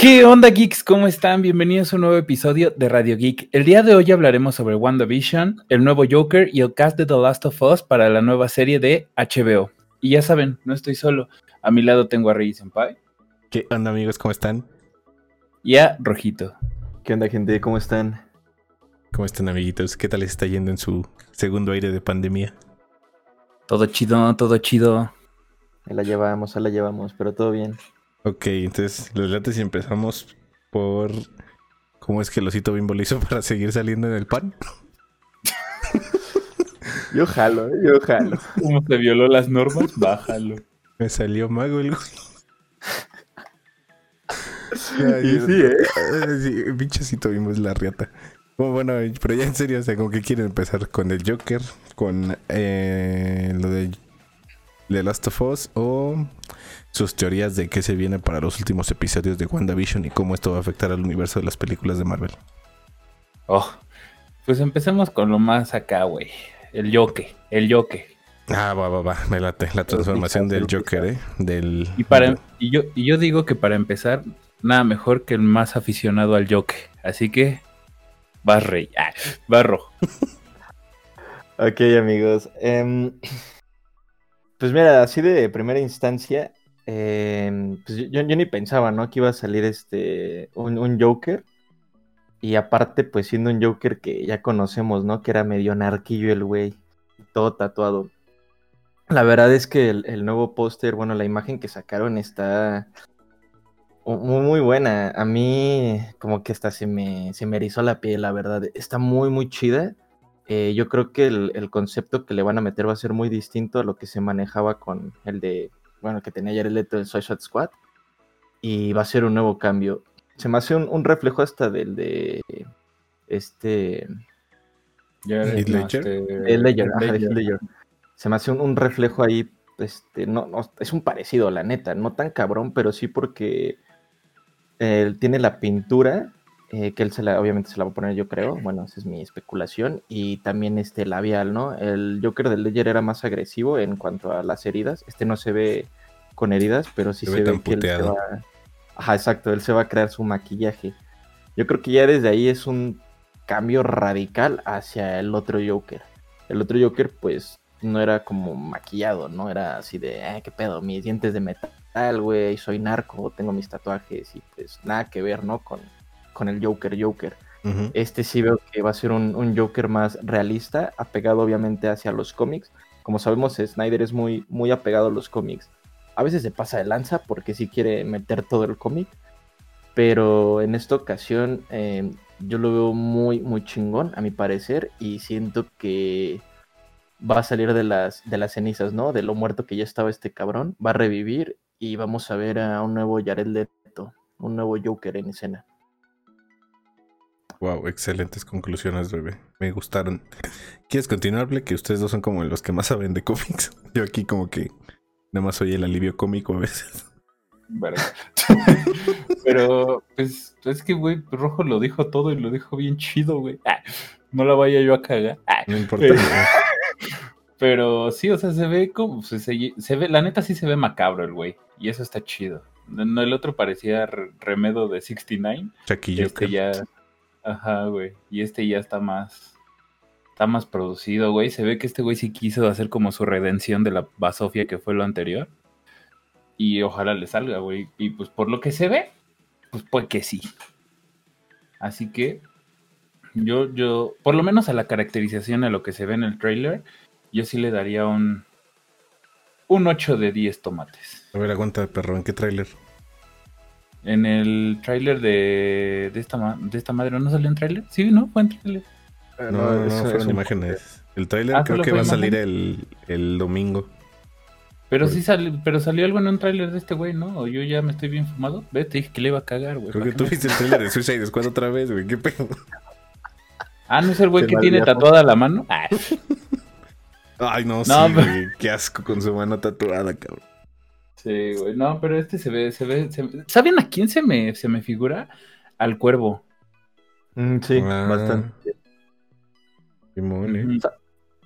¿Qué onda, geeks? ¿Cómo están? Bienvenidos a un nuevo episodio de Radio Geek. El día de hoy hablaremos sobre WandaVision, el nuevo Joker y el cast de The Last of Us para la nueva serie de HBO. Y ya saben, no estoy solo. A mi lado tengo a Rey Senpai. ¿Qué onda, amigos? ¿Cómo están? Y a Rojito. ¿Qué onda, gente? ¿Cómo están? ¿Cómo están, amiguitos? ¿Qué tal les está yendo en su segundo aire de pandemia? Todo chido, todo chido. Ahí la llevamos, ahí la llevamos, pero todo bien. Ok, entonces, los lates y empezamos por cómo es que el osito bimbo lo hizo para seguir saliendo en el pan. yo jalo, ¿eh? yo jalo. ¿Cómo se violó las normas? Bájalo. Me salió mago el y sí, ¿eh? Sí, pinchecito bimbo es la riata. Bueno, pero ya en serio, o sea, como que quieren empezar con el Joker, con eh, lo de The Last of Us o sus teorías de qué se viene para los últimos episodios de WandaVision y cómo esto va a afectar al universo de las películas de Marvel. Oh, pues empecemos con lo más acá, güey. El Joker, el Joker. Ah, va, va, va, me late. La transformación del Joker, ¿eh? Del... Y, para, y, yo, y yo digo que para empezar, nada mejor que el más aficionado al Joker. Así que, vas rey, ah, rojo. ok, amigos. Um, pues mira, así de primera instancia, eh, pues yo, ni pensaba, ¿no? Que iba a salir este un, un, Joker. Y aparte, pues siendo un Joker que ya conocemos, ¿no? Que era medio narquillo el güey. Todo tatuado. La verdad es que el, el nuevo póster, bueno, la imagen que sacaron está muy, muy buena. A mí como que hasta se me, se me erizó la piel, la verdad. Está muy, muy chida. Eh, yo creo que el, el, concepto que le van a meter va a ser muy distinto a lo que se manejaba con el de bueno, que tenía el Leto del Suicide Squad. Y va a ser un nuevo cambio. Se me hace un, un reflejo hasta del de este. Heath Ledger. El Ledger, ajá, Ledger. Ledger. Se me hace un, un, reflejo ahí. Este, no, no, es un parecido, la neta. No tan cabrón, pero sí porque él tiene la pintura. Eh, que él se la, obviamente se la va a poner, yo creo. Bueno, esa es mi especulación. Y también este labial, ¿no? El Joker del Ledger era más agresivo en cuanto a las heridas. Este no se ve con heridas, pero sí se, se ve, ve que él se va. Ajá, exacto, él se va a crear su maquillaje. Yo creo que ya desde ahí es un cambio radical hacia el otro Joker. El otro Joker, pues, no era como maquillado, ¿no? Era así de, eh, qué pedo, mis dientes de metal, güey, soy narco, tengo mis tatuajes y pues nada que ver, ¿no? Con, con el Joker Joker. Uh -huh. Este sí veo que va a ser un, un, Joker más realista, apegado obviamente hacia los cómics. Como sabemos, Snyder es muy, muy apegado a los cómics. A veces se pasa de lanza porque sí quiere meter todo el cómic. Pero en esta ocasión eh, yo lo veo muy, muy chingón, a mi parecer. Y siento que va a salir de las, de las cenizas, ¿no? De lo muerto que ya estaba este cabrón. Va a revivir y vamos a ver a un nuevo Jared Leto, un nuevo Joker en escena. Wow, excelentes conclusiones, bebé. Me gustaron. ¿Quieres continuar, Que ustedes dos son como los que más saben de cómics. Yo aquí como que nada más soy el alivio cómico a veces. Pero, pues, es que, güey, Rojo lo dijo todo y lo dijo bien chido, güey. Ah, no la vaya yo a cagar. Ah, no importa. Pero, pero, sí, o sea, se ve como. Se, se, se, ve, la neta sí se ve macabro el güey. Y eso está chido. No, el otro parecía remedo de 69. Chaquillo. Este ya. Ajá, güey. Y este ya está más. Está más producido, güey. Se ve que este güey sí quiso hacer como su redención de la basofia que fue lo anterior. Y ojalá le salga, güey. Y pues por lo que se ve, pues pues que sí. Así que. Yo, yo. Por lo menos a la caracterización, a lo que se ve en el trailer, yo sí le daría un. Un 8 de 10 tomates. A ver, aguanta, perro. ¿En qué trailer? En el tráiler de, de, esta, de esta madre, ¿no salió en tráiler? Sí, ¿no? Fue en tráiler. No, no, no, no fueron imágenes. El tráiler ah, creo que va a salir el, el, domingo. Pero pues. sí salió, pero salió algo en un tráiler de este güey, ¿no? O yo ya me estoy bien fumado. Ve, te dije que le iba a cagar, güey. Creo que tú viste el tráiler de Suicide Squad otra vez, güey. ¿Qué pedo? Ah, ¿no es el güey que tiene tatuada la mano? Ah. Ay, no, no sí, pero... güey. Qué asco con su mano tatuada, cabrón. Sí, güey. No, pero este se ve, se ve, se ve... ¿Saben a quién se me, se me figura? Al cuervo. Mm, sí, ah. bastante. Simón, eh.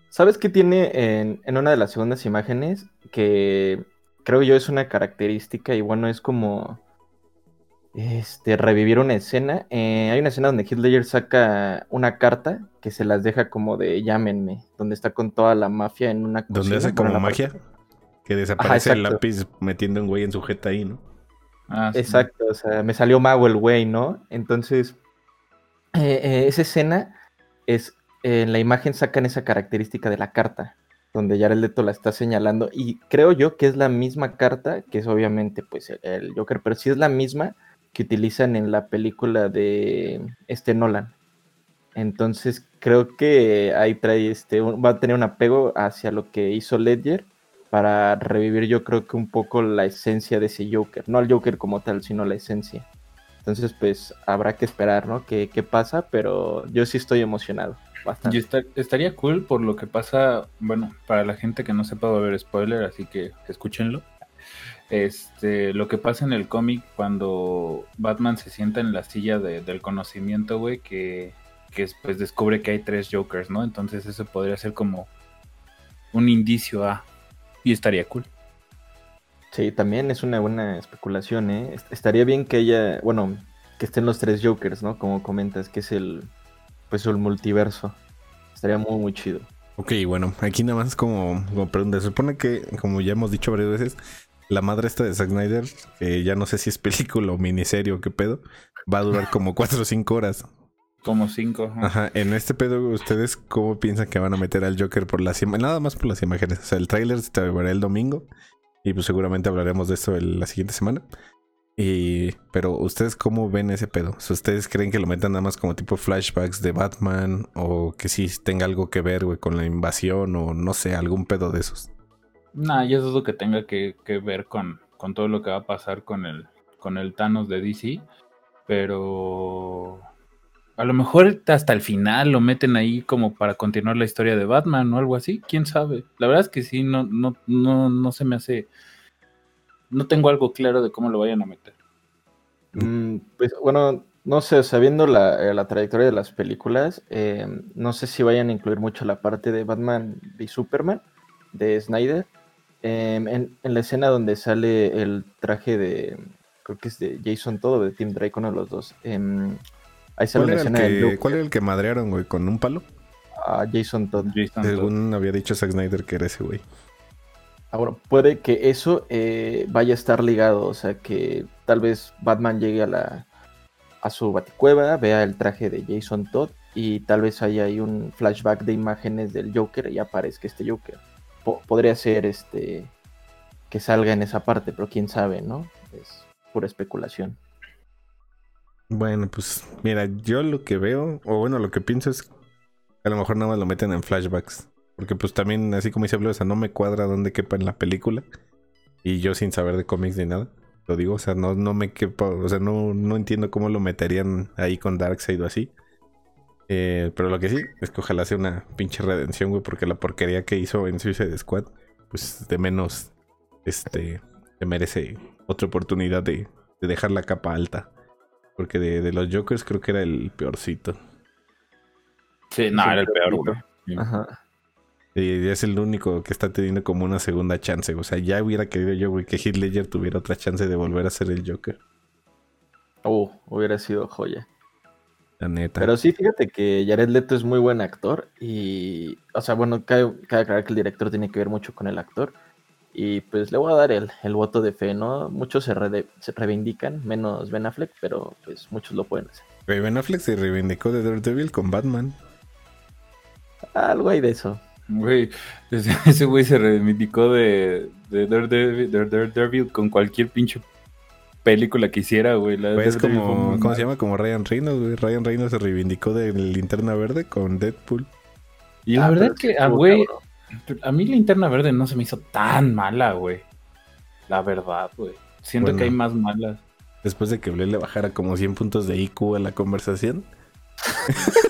¿Sabes qué tiene en, en, una de las segundas imágenes? Que creo yo es una característica y bueno, es como este, revivir una escena. Eh, hay una escena donde Ledger saca una carta que se las deja como de llámenme, donde está con toda la mafia en una Donde hace como magia. Que desaparece el lápiz metiendo un güey en su jeta ahí, ¿no? Ah, exacto, o sea, me salió mago el güey, ¿no? Entonces, eh, eh, esa escena es, en la imagen sacan esa característica de la carta, donde Jared Leto la está señalando, y creo yo que es la misma carta, que es obviamente pues el, Joker, pero sí es la misma que utilizan en la película de este Nolan. Entonces creo que ahí trae este, va a tener un apego hacia lo que hizo Ledger para revivir yo creo que un poco la esencia de ese Joker, no al Joker como tal, sino la esencia. Entonces, pues habrá que esperar, ¿no? ¿Qué, pasa? Pero yo sí estoy emocionado. Bastante. Y estaría cool por lo que pasa, bueno, para la gente que no sepa va a haber spoiler, así que escúchenlo. Este, lo que pasa en el cómic cuando Batman se sienta en la silla del conocimiento, güey, que, que pues descubre que hay tres Jokers, ¿no? Entonces eso podría ser como un indicio a, y estaría cool. Sí, también es una buena especulación, ¿eh? Estaría bien que ella, bueno, que estén los tres Jokers, ¿no? Como comentas, que es el, pues el multiverso. Estaría muy, muy chido. Ok, bueno, aquí nada más como, como pregunta. Se supone que, como ya hemos dicho varias veces, la madre esta de Zack Snyder, que ya no sé si es película o miniserie o qué pedo, va a durar como cuatro o cinco horas. Como cinco. Ajá. En este pedo, ¿ustedes cómo piensan que van a meter al Joker por las imágenes? Nada más por las imágenes. O sea, el tráiler se verá el domingo. Y pues seguramente hablaremos de esto la siguiente semana. Y, pero ustedes cómo ven ese pedo? ¿Ustedes creen que lo metan nada más como tipo flashbacks de Batman? ¿O que sí tenga algo que ver, güey, con la invasión? O no sé, algún pedo de esos. Nah, yo dudo que tenga que, ver con, con todo lo que va a pasar con el, con el Thanos de DC. Pero a lo mejor hasta el final lo meten ahí como para continuar la historia de Batman o algo así, quién sabe. La verdad es que sí, no, no, no, no se me hace. No tengo algo claro de cómo lo vayan a meter. Mm, pues bueno, no sé, sabiendo la, eh, la trayectoria de las películas, eh, no sé si vayan a incluir mucho la parte de Batman y Superman de Snyder. Em, en, la escena donde sale el traje de, creo que es de Jason Todo, de Tim Drake, uno de los dos. Em, ¿Cuál, era el que, ¿Cuál era el que madrearon, güey? ¿Con un palo? A Jason Todd. Según había dicho Zack Snyder que era ese, güey. Ahora, puede que eso eh, vaya a estar ligado, o sea, que tal vez Batman llegue a la a su baticueva, vea el traje de Jason Todd y tal vez haya ahí un flashback de imágenes del Joker y aparezca este Joker. podría ser este que salga en esa parte, pero quién sabe, ¿no? Es pura especulación. Bueno, pues mira, yo lo que veo, o bueno, lo que pienso es que a lo mejor nada más lo meten en flashbacks. Porque pues también, así como dice Blue, o sea, no me cuadra dónde quepa en la película. Y yo sin saber de cómics ni nada. Lo digo, o sea, no, no me quepa, o sea, no, no entiendo cómo lo meterían ahí con Darkseid o así. Eh, pero lo que sí es que ojalá sea una pinche redención, güey, porque la porquería que hizo en Suicide Squad, pues de menos, este, se merece otra oportunidad de, de dejar la capa alta. Porque de, los Jokers creo que era el peorcito. Sí, no, era el peor, güey. Ajá. Y es el único que está teniendo como una segunda chance. O sea, ya hubiera querido yo, güey, que Heath Ledger tuviera otra chance de volver a ser el Joker. Oh, hubiera sido joya. La neta. Pero sí, fíjate que Jared Leto es muy buen actor. Y, o sea, bueno, cabe, cabe aclarar que el director tiene que ver mucho con el actor. Y pues le voy a dar el, el voto de fe, ¿no? Muchos se, se, reivindican, menos Ben Affleck, pero pues muchos lo pueden hacer. Ben Affleck se reivindicó de Daredevil con Batman. Algo hay de eso. Güey, ese güey se reivindicó de, de Daredevil, con cualquier pinche película que hiciera, güey. Pues como, ¿cómo se llama? Como Ryan Reynolds, güey. Ryan Reynolds se reivindicó de Linterna Verde con Deadpool. Y la ah, verdad que, ah, güey, a mí Linterna Verde no se me hizo tan mala, güey. La verdad, güey. Siento que hay más malas. Después de que Blue le bajara como 100 puntos de IQ a la conversación.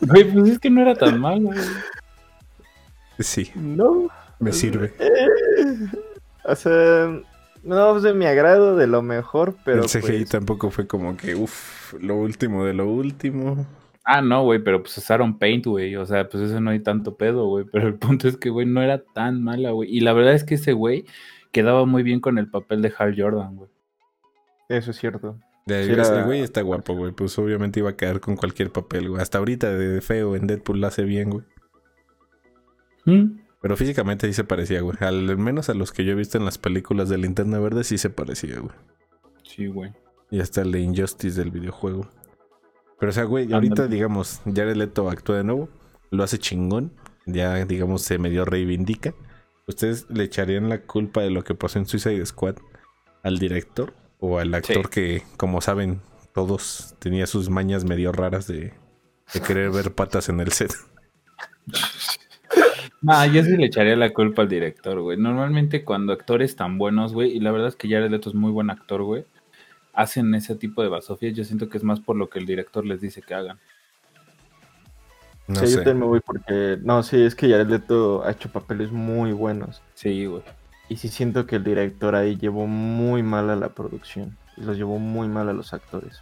Güey, pues es que no era tan mala, güey. Sí. No. Me sirve. Eh, o sea, no pues de mi agrado, de lo mejor, pero. El CGI pues tampoco fue como que, uff, lo último de lo último. Ah, no, güey, pero pues usaron Paint, güey. O sea, pues eso no hay tanto pedo, güey. Pero el punto es que, güey, no era tan mala, güey. Y la verdad es que ese güey quedaba muy bien con el papel de Hal Jordan, güey. Eso es cierto. El, Sí, era- el güey está guapo, güey. Pues obviamente iba a quedar con cualquier papel, güey. Hasta ahorita de feo en Deadpool lo hace bien, güey. Mm, Pero físicamente sí se parecía, güey. Al menos a los que yo he visto en las películas de Linterna Verde sí se parecía, güey. Sí, güey. Y hasta el de Injustice del videojuego. Pero o sea, güey, ahorita digamos, Jared Leto actúa de nuevo. Lo hace chingón. Ya, digamos, se medio reivindica. ¿Ustedes le echarían la culpa de lo que pasó en Suicide Squad al director? ¿O al actor Sí. que, como saben, todos tenía sus mañas medio raras de, de querer ver patas en el set? Nah, yo sí le echaría la culpa al director, güey. Normalmente cuando actores tan buenos, güey, y la verdad es que Jared Leto es muy buen actor, güey, hacen ese tipo de basofias, yo siento que es más por lo que el director les dice que hagan. No sí, sé. yo también me voy porque. No, sí, es que Jared Leto ha hecho papeles muy buenos. Sí, güey. Y sí siento que el director ahí llevó muy mal a la producción. Y los llevó muy mal a los actores.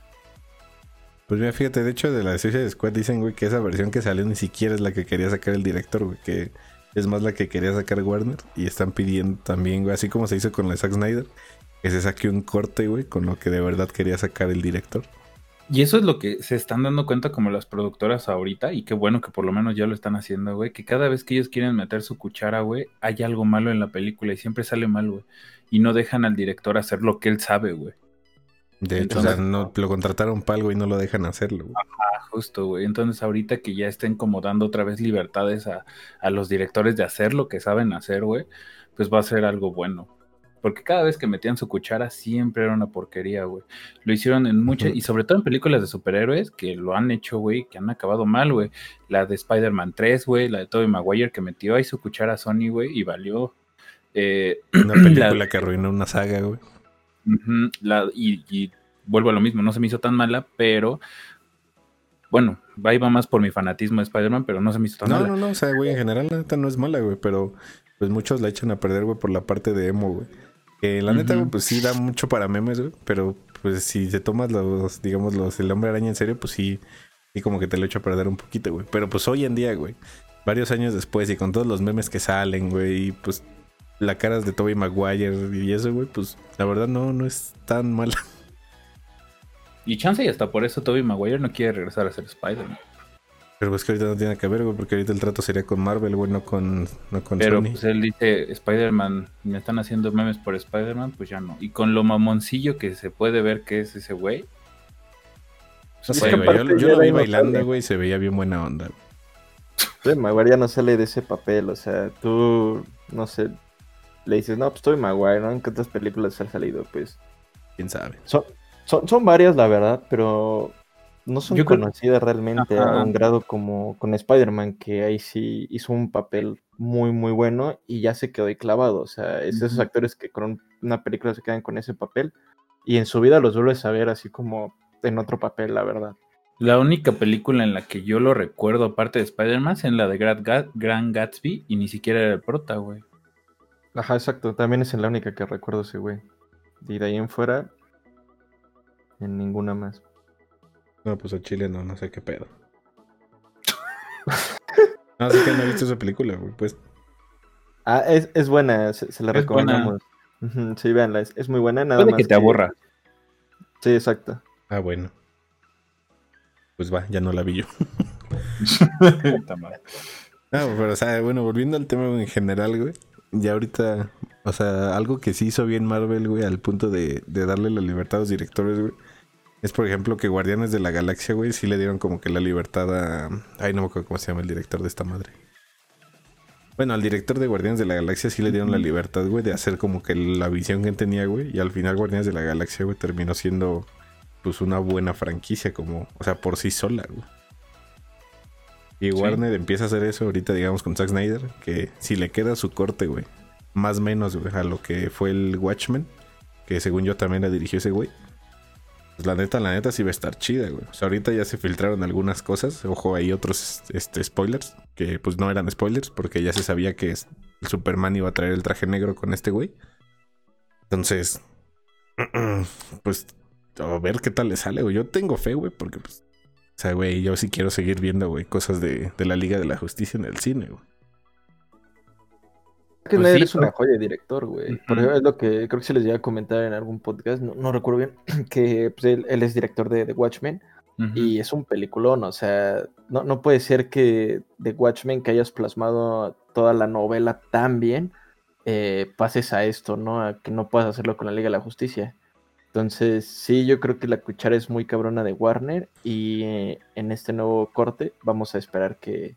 Pues mira, fíjate, de hecho de la Suicide Squad dicen, güey, que esa versión que salió ni siquiera es la que quería sacar el director, güey, que es más la que quería sacar Warner. Y están pidiendo también, güey, así como se hizo con la de Zack Snyder, que se saque un corte, güey, con lo que de verdad quería sacar el director. Y eso es lo que se están dando cuenta como las productoras ahorita, y qué bueno que por lo menos ya lo están haciendo, güey, que cada vez que ellos quieren meter su cuchara, güey, hay algo malo en la película y siempre sale mal, güey. Y no dejan al director hacer lo que él sabe, güey. De hecho, o Entonces- sea, no, lo contrataron para algo y no lo dejan hacerlo, güey. Ah, justo, güey. Entonces ahorita que ya estén como dando otra vez libertades a, a los directores de hacer lo que saben hacer, güey, pues va a ser algo bueno. Porque cada vez que metían su cuchara siempre era una porquería, güey. Lo hicieron en muchas, y sobre todo en películas de superhéroes que lo han hecho, güey, que han acabado mal, güey. La de Spider-Man 3, güey, la de Tobey Maguire que metió ahí su cuchara a Sony, güey, y valió. Eh, Una película La- que arruinó una saga, güey. La- y, y vuelvo a lo mismo, no se me hizo tan mala, pero bueno, ahí va más por mi fanatismo de Spider-Man, pero no se me hizo tan No, mala. no, no, o sea, güey, en general la neta no es mala, güey, pero pues muchos la echan a perder, güey, por la parte de emo, güey. Que la neta, pues sí da mucho para memes, güey, pero pues si te tomas los, digamos, los, el hombre araña en serio, pues sí, sí como que te lo echa a perder un poquito, güey. Pero pues hoy en día, güey, varios años después y con todos los memes que salen, güey, y pues la cara de Tobey Maguire y eso, güey, pues la verdad no, no es tan mala. Y chance y hasta por eso Tobey Maguire no quiere regresar a ser Spider-Man. Pero pues que ahorita no tiene que ver, güey, porque ahorita el trato sería con Marvel, güey, no con, no con Pero Sony. pues él dice, Spider-Man, me están haciendo memes por Spider-Man, pues ya no. Y con lo mamoncillo que se puede ver que es ese güey. No pues, sé, güey, yo, lo vi bailando, güey, y se veía bien buena onda. Tobey Maguire ya no sale de ese papel. O sea, tú, no sé, le dices, no, pues Tobey Maguire, ¿no? ¿En qué otras películas ha salido? Pues quién sabe. son, son, son varias, la verdad, pero no son Yo creo- conocidas realmente Ajá. a un grado como con Spider-Man, que ahí sí hizo un papel muy, muy bueno y ya se quedó ahí clavado. O sea, es esos actores que con una película se quedan con ese papel y en su vida los vuelves a ver así como en otro papel, la verdad. La única película en la que yo lo recuerdo, aparte de Spider-Man, es en la de Grand Gatsby, y ni siquiera era el prota, güey. Ajá, exacto. También es en la única que recuerdo ese güey. Y de ahí en fuera, en ninguna más. No, pues a Chile no, no sé qué pedo. no, sé que no he visto esa película, güey, pues. Ah, es, es buena, se, se la Es recomendamos. Sí, véanla, es, es muy buena, nada Puede más. que te aburra. Sí, exacto. Ah, bueno. Pues va, ya no la vi yo. No, pero o sea, bueno, volviendo al tema en general, güey. Ya ahorita, o sea, algo que sí hizo bien Marvel, güey, al punto de, de darle la libertad a los directores, güey. Es por ejemplo que Guardianes de la Galaxia, güey, sí le dieron como que la libertad a. Ay, no me acuerdo cómo se llama el director de esta madre. Bueno, al director de Guardianes de la Galaxia sí le dieron la libertad, güey, de hacer como que la visión que tenía, güey. Y al final Guardianes de la Galaxia, güey, terminó siendo pues una buena franquicia, como, o sea, por sí sola, güey. Y Sí. Warner empieza a hacer eso ahorita, digamos, con Zack Snyder, que si le queda su corte, güey, más o menos, güey, a lo que fue el Watchmen, que según yo también la dirigió ese güey. Pues la neta, la neta sí va a estar chida, güey. O sea, ahorita ya se filtraron algunas cosas. Ojo, hay otros este, spoilers, que pues no eran spoilers, porque ya se sabía que el Superman iba a traer el traje negro con este güey. Entonces, pues a ver qué tal le sale, güey. Yo tengo fe, güey, porque pues o sea, güey, yo sí quiero seguir viendo, güey, cosas de, de la Liga de la Justicia en el cine, güey. Que Pues Snyder sí, es una pero- joya de director, güey. Por ejemplo, es lo que creo que se les llega a comentar en algún podcast, no, no recuerdo bien, que pues, él, él es director de The Watchmen y es un peliculón, o sea, no, no puede ser que The Watchmen, que hayas plasmado toda la novela tan bien, eh, pases a esto, ¿no? A que no puedas hacerlo con la Liga de la Justicia. Entonces, sí, yo creo que la cuchara es muy cabrona de Warner y eh, en este nuevo corte vamos a esperar que,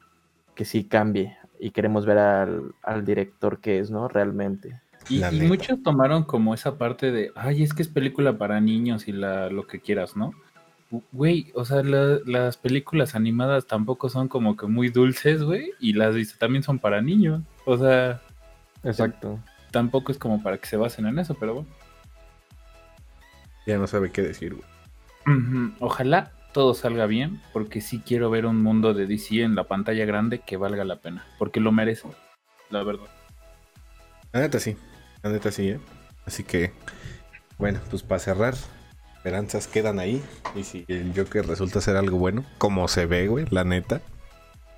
que sí cambie y queremos ver al, al director que es, ¿no? Realmente. Y, muchos tomaron como esa parte de, ay, es que es película para niños y la, lo que quieras, ¿no? Güey, o sea, la- las películas animadas tampoco son como que muy dulces, güey, y las viste también son para niños. O sea, Exacto. tampoco es como para que se basen en eso, pero bueno. Ya no sabe qué decir, güey. Ojalá todo salga bien, porque sí quiero ver un mundo de DC en la pantalla grande que valga la pena, porque lo merece, la verdad. La neta sí. La neta sí, ¿eh? Así que, bueno, pues para cerrar, esperanzas quedan ahí. Y si el Joker resulta ser algo bueno, como se ve, güey, la neta,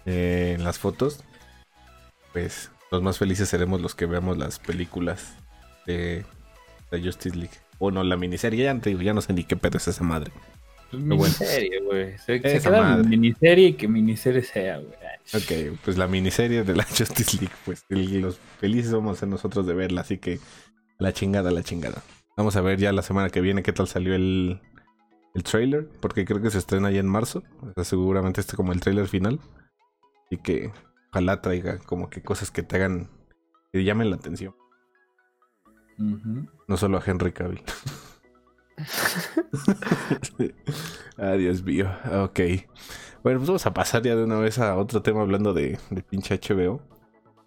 eh, en las fotos, pues los más felices seremos los que veamos las películas de la Justice League. O no, la miniserie, ya, ya no sé ni qué pedo es esa madre. Pues miniserie, güey. Se, se queda miniserie y que miniserie sea, güey. Ok, pues la miniserie de la Justice League, pues el- los felices vamos a ser nosotros de verla, así que la chingada, la chingada. Vamos a ver ya la semana que viene qué tal salió el, el trailer, porque creo que se estrena ya en marzo, o sea, seguramente este como el trailer final, y que ojalá traiga como que cosas que te hagan, que llamen la atención, no solo a Henry Cavill. Adiós, mío. Ok. Bueno, pues vamos a pasar ya de una vez a otro tema hablando de, pinche HBO.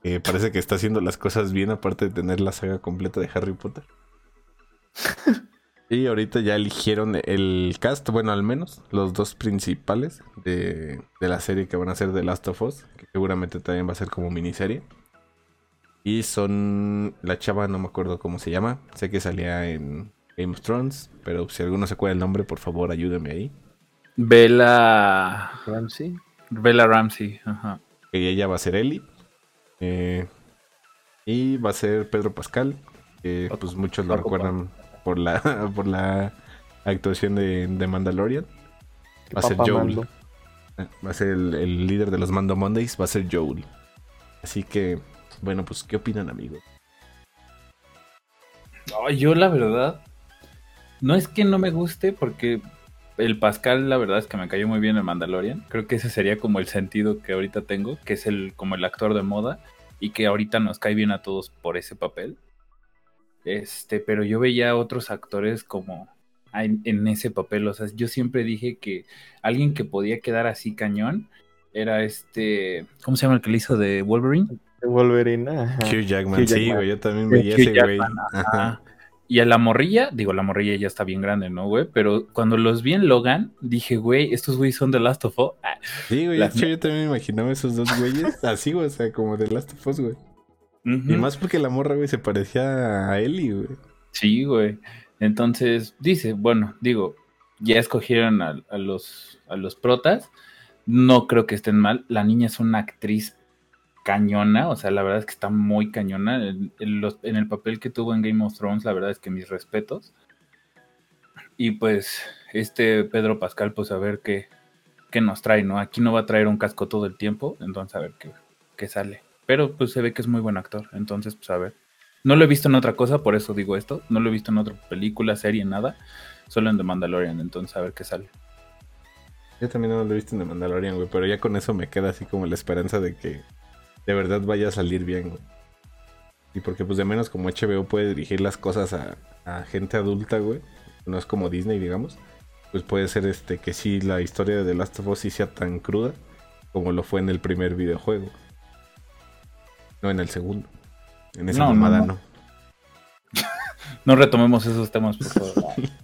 Que parece que está haciendo las cosas bien, aparte de tener la saga completa de Harry Potter. y ahorita ya eligieron el cast, bueno, al menos los dos principales de, de la serie que van a ser The Last of Us, que seguramente también va a ser como miniserie. Y son la chava, no me acuerdo cómo se llama, sé que salía en Game of Thrones, pero si alguno se acuerda el nombre, por favor ayúdeme ahí. Bella. Ramsey. Bella Ramsey. Ajá. que ella va a ser Ellie. eh, y va a ser Pedro Pascal, que pues muchos lo recuerdan por la, por la actuación de, de Mandalorian. Va a ser Joel. Mando. Eh, Va a ser el, el líder de los Mando Mondays, va a ser Joel. Así que, bueno, pues, ¿qué opinan, amigos? Ay, yo la verdad, no es que no me guste, porque el Pascal, la verdad es que me cayó muy bien el Mandalorian. Creo que ese sería como el sentido que ahorita tengo, que es el como el actor de moda y que ahorita nos cae bien a todos por ese papel. Este, pero yo veía a otros actores como en, en ese papel. O sea, yo siempre dije que alguien que podía quedar así cañón era este, ¿cómo se llama el que le hizo de Wolverine? Wolverine. ajá. Hugh Jackman, Hugh sí, Jackman. güey, yo también veía ese güey. Jackman, Ajá. Y a la morrilla, digo, la morrilla ya está bien grande, ¿no, güey? Pero cuando los vi en Logan, dije, güey, estos güeyes son The Last of Us. Ah, Sí, güey, Las- de yo también me imaginaba esos dos güeyes así, güey, o sea, como de Last of Us, güey. Y más porque la morra, güey, se parecía a Ellie, güey. Sí, güey. Entonces, dice, bueno, digo, ya escogieron a, a los, a los protas. No creo que estén mal. La niña es una actriz cañona, o sea, la verdad es que está muy cañona. En, el papel que tuvo en Game of Thrones, la verdad es que mis respetos. Y pues, este Pedro Pascal, pues a ver qué, qué nos trae, ¿no? Aquí no va a traer un casco todo el tiempo, entonces a ver qué, qué sale. Pero pues se ve que es muy buen actor, entonces pues a ver. No lo he visto en otra cosa, por eso digo esto. No lo he visto en otra película, serie, nada. Solo en The Mandalorian, entonces a ver qué sale. Yo también no lo he visto en The Mandalorian, güey, pero ya con eso me queda así como la esperanza de que de verdad vaya a salir bien, güey. Y porque pues de menos como HBO puede dirigir las cosas a, a gente adulta, güey. No es como Disney, digamos. Pues puede ser este que sí la historia de The Last of Us sí sea tan cruda como lo fue en el primer videojuego. No en el segundo. En esa No, mamada no. no. No retomemos esos temas, por favor.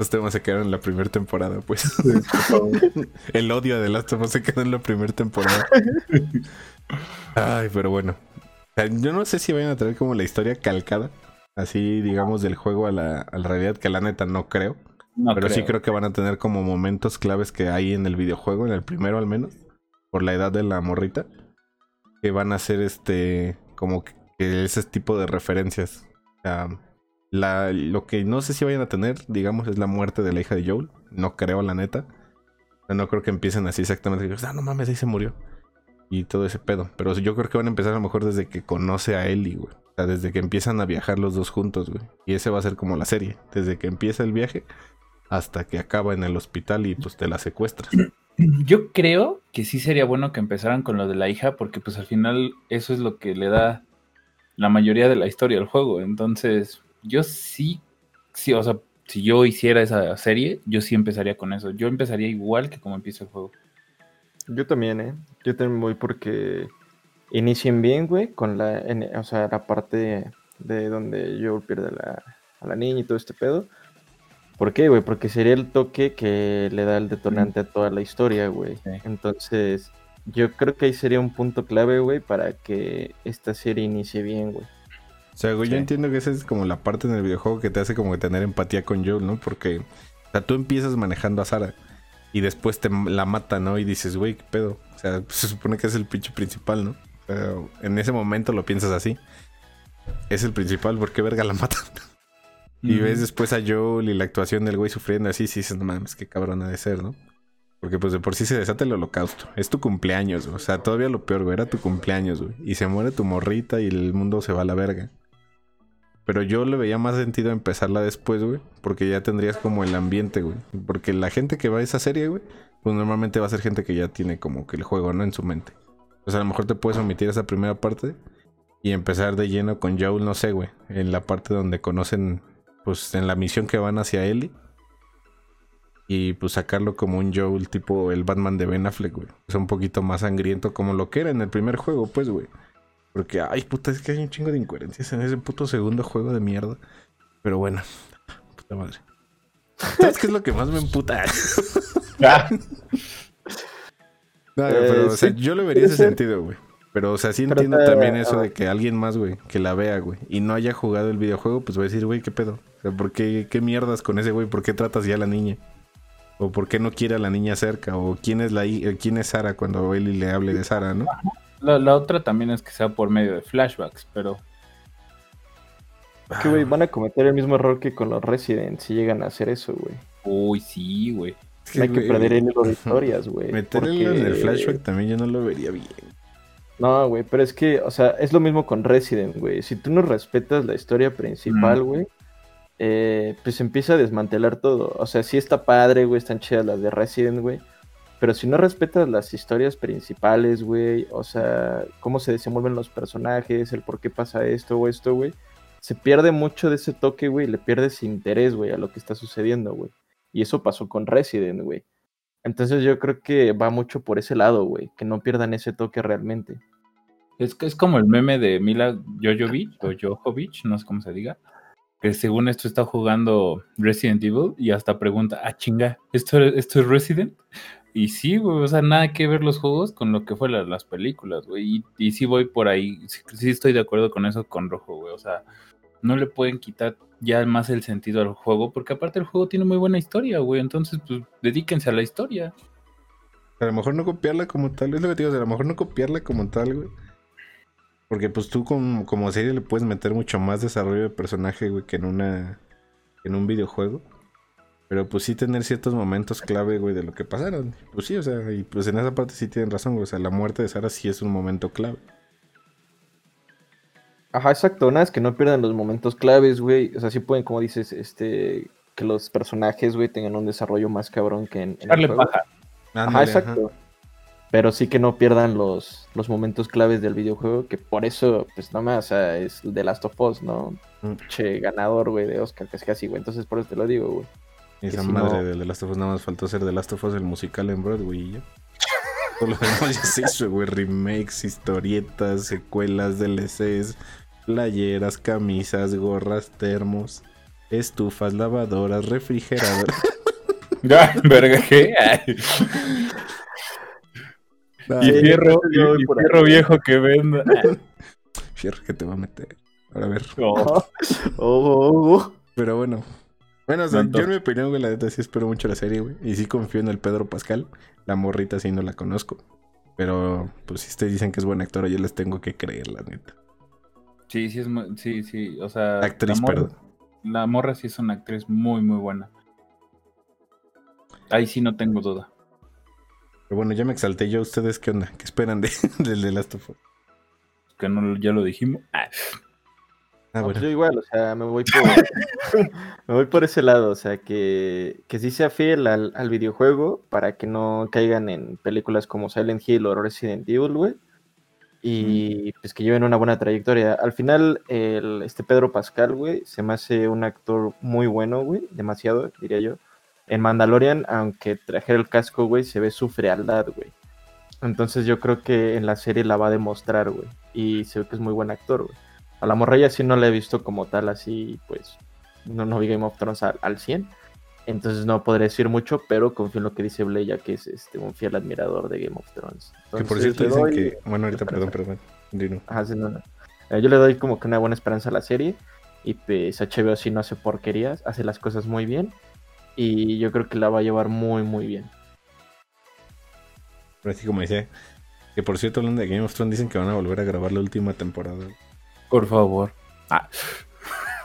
Los temas se quedaron en la primera temporada, pues. El odio de Last of Us se quedó en la primera temporada. Ay, pero bueno. Yo no sé si vayan a traer como la historia calcada. Así, digamos, del juego a la, a la realidad, que la neta no creo. No pero sí creo que van a tener como momentos claves que hay en el videojuego, en el primero al menos, por la edad de la morrita. Que van a ser este, como que que ese tipo de referencias. O sea, lo que no sé si vayan a tener, digamos, es la muerte de la hija de Joel. No creo, la neta. No creo que empiecen así exactamente. Ah, no mames, ahí se murió. Y todo ese pedo. Pero yo creo que van a empezar a lo mejor desde que conoce a Ellie, güey. O sea, desde que empiezan a viajar los dos juntos, güey. Y ese va a ser como la serie. Desde que empieza el viaje hasta que acaba en el hospital y pues te la secuestras. Yo creo que sí sería bueno que empezaran con lo de la hija, porque pues al final eso es lo que le da la mayoría de la historia al juego. Entonces, yo sí, sí, o sea, si yo hiciera esa serie, yo sí empezaría con eso. Yo empezaría igual que como empieza el juego. Yo también, ¿eh? Yo también voy porque inicien bien, güey, con la, o sea, la parte de donde yo pierde la, a la niña y todo este pedo. ¿Por qué, güey? Porque sería el toque que le da el detonante a toda la historia, güey. Entonces, yo creo que ahí sería un punto clave, güey, para que esta serie inicie bien, güey. O sea, güey, yo entiendo que esa es como la parte en el videojuego que te hace como tener empatía con Joel, ¿no? Porque, o sea, tú empiezas manejando a Sara y después te la mata, ¿no? Y dices, güey, ¿qué pedo? O sea, se supone que es el pinche principal, ¿no? Pero en ese momento lo piensas así. Es el principal, ¿por qué verga la mata? y ves después a Joel y la actuación del güey sufriendo así, sí dices, no mames, qué cabrón ha de ser, ¿no? Porque pues de por sí se desata el holocausto. Es tu cumpleaños, O sea, todavía lo peor, güey. Era tu cumpleaños, güey. Y se muere tu morrita y el mundo se va a la verga. Pero yo le veía más sentido empezarla después, güey. Porque ya tendrías como el ambiente, güey. Porque la gente que va a esa serie, güey, pues normalmente va a ser gente que ya tiene como que el juego, ¿no? En su mente. Sea, a lo mejor te puedes omitir esa primera parte y empezar de lleno con Joel, no sé, güey. En la parte donde conocen, pues en la misión que van hacia Ellie y pues sacarlo como un Joel tipo el Batman de Ben Affleck, güey. Es un poquito más sangriento como lo que era en el primer juego, pues, güey. Porque, ay, puta, es que hay un chingo de incoherencias en ese puto segundo juego de mierda. Pero bueno, puta madre. ¿Sabes qué es lo que más me emputa? no, pero, o sea, yo le vería ese sentido, güey. Pero, o sea, sí entiendo también eso de que alguien más, güey, que la vea, güey, y no haya jugado el videojuego, pues va a decir, güey, ¿qué pedo? O sea, ¿por qué, qué mierdas con ese güey? ¿Por qué tratas ya a la niña? o por qué no quiere a la niña cerca, o quién es la eh, quién es Sara cuando Ellie le hable de Sara, ¿no? La, otra también es que sea por medio de flashbacks, pero. que, güey, van a cometer el mismo error que con los Resident si llegan a hacer eso, güey. Uy, sí, güey. hay que perder el hilo de historias, güey. Meterlo en el flashback también yo no lo vería bien. No, güey, pero es que, o sea, es lo mismo con Resident, güey. Si tú no respetas la historia principal, güey, eh, pues empieza a desmantelar todo. O sea, sí está padre, güey, están chidas las de Resident, güey. Pero si no respetas las historias principales, güey, o sea, cómo se desenvuelven los personajes, el por qué pasa esto o esto, güey, se pierde mucho de ese toque, güey, le pierdes interés, güey, a lo que está sucediendo, güey. Y eso pasó con Resident, güey. Entonces yo creo que va mucho por ese lado, güey, que no pierdan ese toque realmente. Es que es como el meme de Mila Jojovic o Jojovic, no sé cómo se diga, que según esto está jugando Resident Evil y hasta pregunta, ah, chinga, ¿esto, esto es Resident? Y sí, güey, o sea, nada que ver los juegos con lo que fue las películas, güey. Y, sí voy por ahí, sí, estoy de acuerdo con eso con Rojo, güey. O sea, no le pueden quitar ya más el sentido al juego, porque aparte el juego tiene muy buena historia, güey. Entonces, pues, dedíquense a la historia. A lo mejor no copiarla como tal, es lo que te digo, a lo mejor no copiarla como tal, güey. Porque pues tú como, como serie le puedes meter mucho más desarrollo de personaje, güey, que en una en un videojuego. Pero pues sí tener ciertos momentos clave, güey, de lo que pasaron. Pues sí, o sea, y pues en esa parte sí tienen razón, güey. O sea, la muerte de Sara sí es un momento clave. Ajá, exacto. Una es que no pierdan los momentos claves, güey. O sea, sí pueden, como dices, este, que los personajes, güey, tengan un desarrollo más cabrón que en, en el juego. Ajá, exacto. Pero sí que no pierdan los, los momentos claves del videojuego, que por eso, pues nada más, o sea, es The Last of Us, ¿no? Mm. Che, ganador, güey, de Oscar, que es así, güey. Entonces por eso te lo digo, güey. Esa madre de The Last of Us nada más faltó ser The Last of Us el musical en Broadway y ya. Todo lo demás ya se hizo, güey. Remakes, historietas, secuelas, DLCs, playeras, camisas, gorras, termos, estufas, lavadoras, refrigeradores. Verga, ¿qué? y fierro, y, viejo que venda. fierro que te va a meter. A ver. Oh. Oh. Pero bueno. Bueno, yo en mi opinión, güey, la neta sí espero mucho la serie, güey. Y sí confío en el Pedro Pascal. La morrita sí no la conozco. Pero, pues si ustedes dicen que es buen actor, yo les tengo que creer, la neta. Sí, sí, es muy, sí, sí, o sea... Actriz, la morra- perdón. La morra sí es una actriz muy, muy buena. Ahí sí no tengo duda. Pero bueno, ya me exalté yo. ¿Ustedes qué onda? ¿Qué esperan de, del The Last of Us? Que no, ya lo dijimos. Ah, Ah, No, pues yo igual, o sea, me voy por, me voy por ese lado, o sea, que, que sí sea fiel al, al videojuego para que no caigan en películas como Silent Hill o Resident Evil, güey. Y pues que lleven una buena trayectoria. Al final, el, este Pedro Pascal, güey, se me hace un actor muy bueno, güey, demasiado, diría yo. En Mandalorian, aunque trajera el casco, güey, se ve su frialdad, güey. Entonces yo creo que en la serie la va a demostrar, güey. Y se ve que es muy buen actor, güey. A la morralla sí no la he visto como tal, así pues no, no vi Game of Thrones al, al 100. Entonces no podré decir mucho, pero confío en lo que dice Bleya, que es este, un fiel admirador de Game of Thrones. Que por cierto dicen doy- que. Bueno, ahorita, perdón, perdón. Dino. Ajá, sí, no, no. Eh, yo le doy como que una buena esperanza a la serie. Y pues HBO sí no hace porquerías, hace las cosas muy bien. Y yo creo que la va a llevar muy, muy bien. Pero así como decía. Que por cierto, hablando de Game of Thrones, dicen que van a volver a grabar la última temporada. Por favor.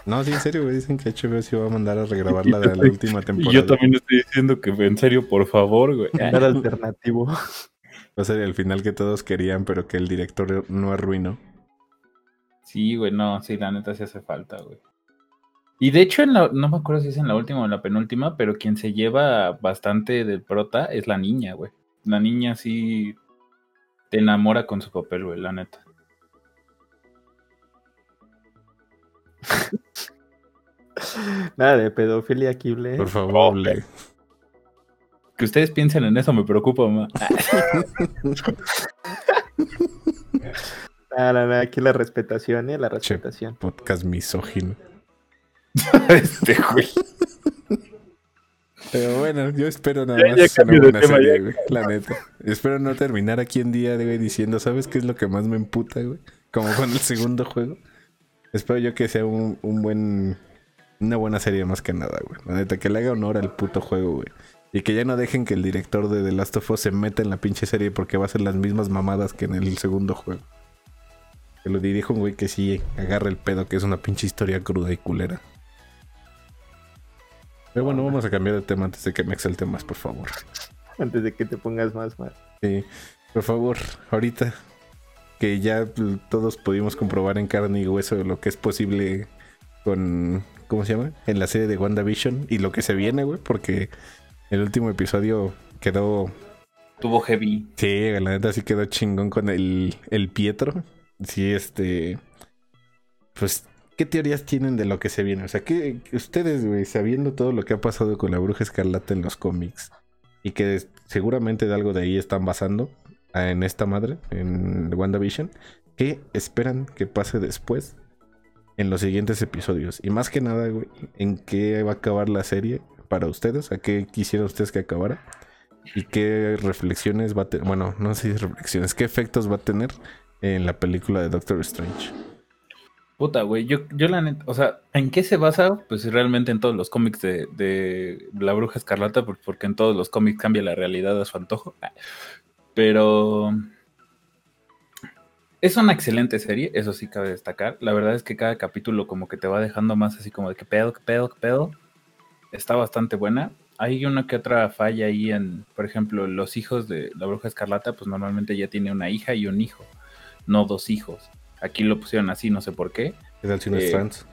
No, sí, en serio, güey. Dicen que HBO sí va a mandar a regrabar la de la última Y temporada. yo también estoy diciendo que en serio, por favor, güey. Nada alternativo. Va a ser el final que todos querían, pero que el director no arruinó. Sí, güey, no, sí, la neta sí hace falta, güey. Y de hecho, en la- no me acuerdo si es en la última o en la penúltima, pero quien se lleva bastante del prota es la niña, güey. La niña sí te enamora con su papel, güey, la neta. Nada de pedofilia aquí, Ble. Por favor. Que ustedes piensen en eso me preocupa, más. Nada, nada, aquí la respetación, ¿eh? La respetación. Podcast misógino. este, güey. Pero bueno, yo espero nada Ya- más ya una buena tema, serie, ya. güey. La neta. Espero no terminar aquí en día, güey, diciendo, ¿sabes qué es lo que más me emputa, güey? Como con el segundo juego. Espero yo que sea un, un buen. Una buena serie más que nada, güey. La neta, que le haga honor al puto juego, güey. Y que ya no dejen que el director de The Last of Us se meta en la pinche serie porque va a ser las mismas mamadas que en el segundo juego. Que lo dirijo un güey que sí agarra el pedo, que es una pinche historia cruda y culera. Pero bueno, vamos a cambiar de tema antes de que me exalte más, por favor. Antes de que te pongas más mal. Sí, por favor, ahorita que ya todos pudimos comprobar en carne y hueso lo que es posible con, ¿cómo se llama? En la serie de WandaVision y lo que se viene, güey, porque el último episodio quedó, Tuvo heavy. sí, la neta sí quedó chingón con el, el Pietro. Sí, este, pues, ¿qué teorías tienen de lo que se viene? O sea, que ustedes, güey, sabiendo todo lo que ha pasado con la Bruja Escarlata en los cómics y que seguramente de algo de ahí están basando en esta madre, en WandaVision, ¿qué esperan que pase después en los siguientes episodios? Y más que nada, güey, ¿en qué va a acabar la serie para ustedes? ¿A qué quisieran ustedes que acabara? ¿Y qué reflexiones va a tener? Bueno, no sé si reflexiones, ¿qué efectos va a tener en la película de Doctor Strange? Puta, güey, yo, yo la neta, o sea, ¿en qué se basa? Pues realmente en todos los cómics de, de La Bruja Escarlata, por- porque en todos los cómics cambia la realidad a su antojo. Pero es una excelente serie, eso sí cabe destacar. La verdad es que cada capítulo como que te va dejando más así como de que pedo, que pedo, que pedo. Está bastante buena. Hay una que otra falla ahí en, por ejemplo, los hijos de La Bruja Escarlata, pues normalmente ya tiene una hija y un hijo, no dos hijos. Aquí lo pusieron así, no sé por qué. ¿Qué tal si no es Eh, trans?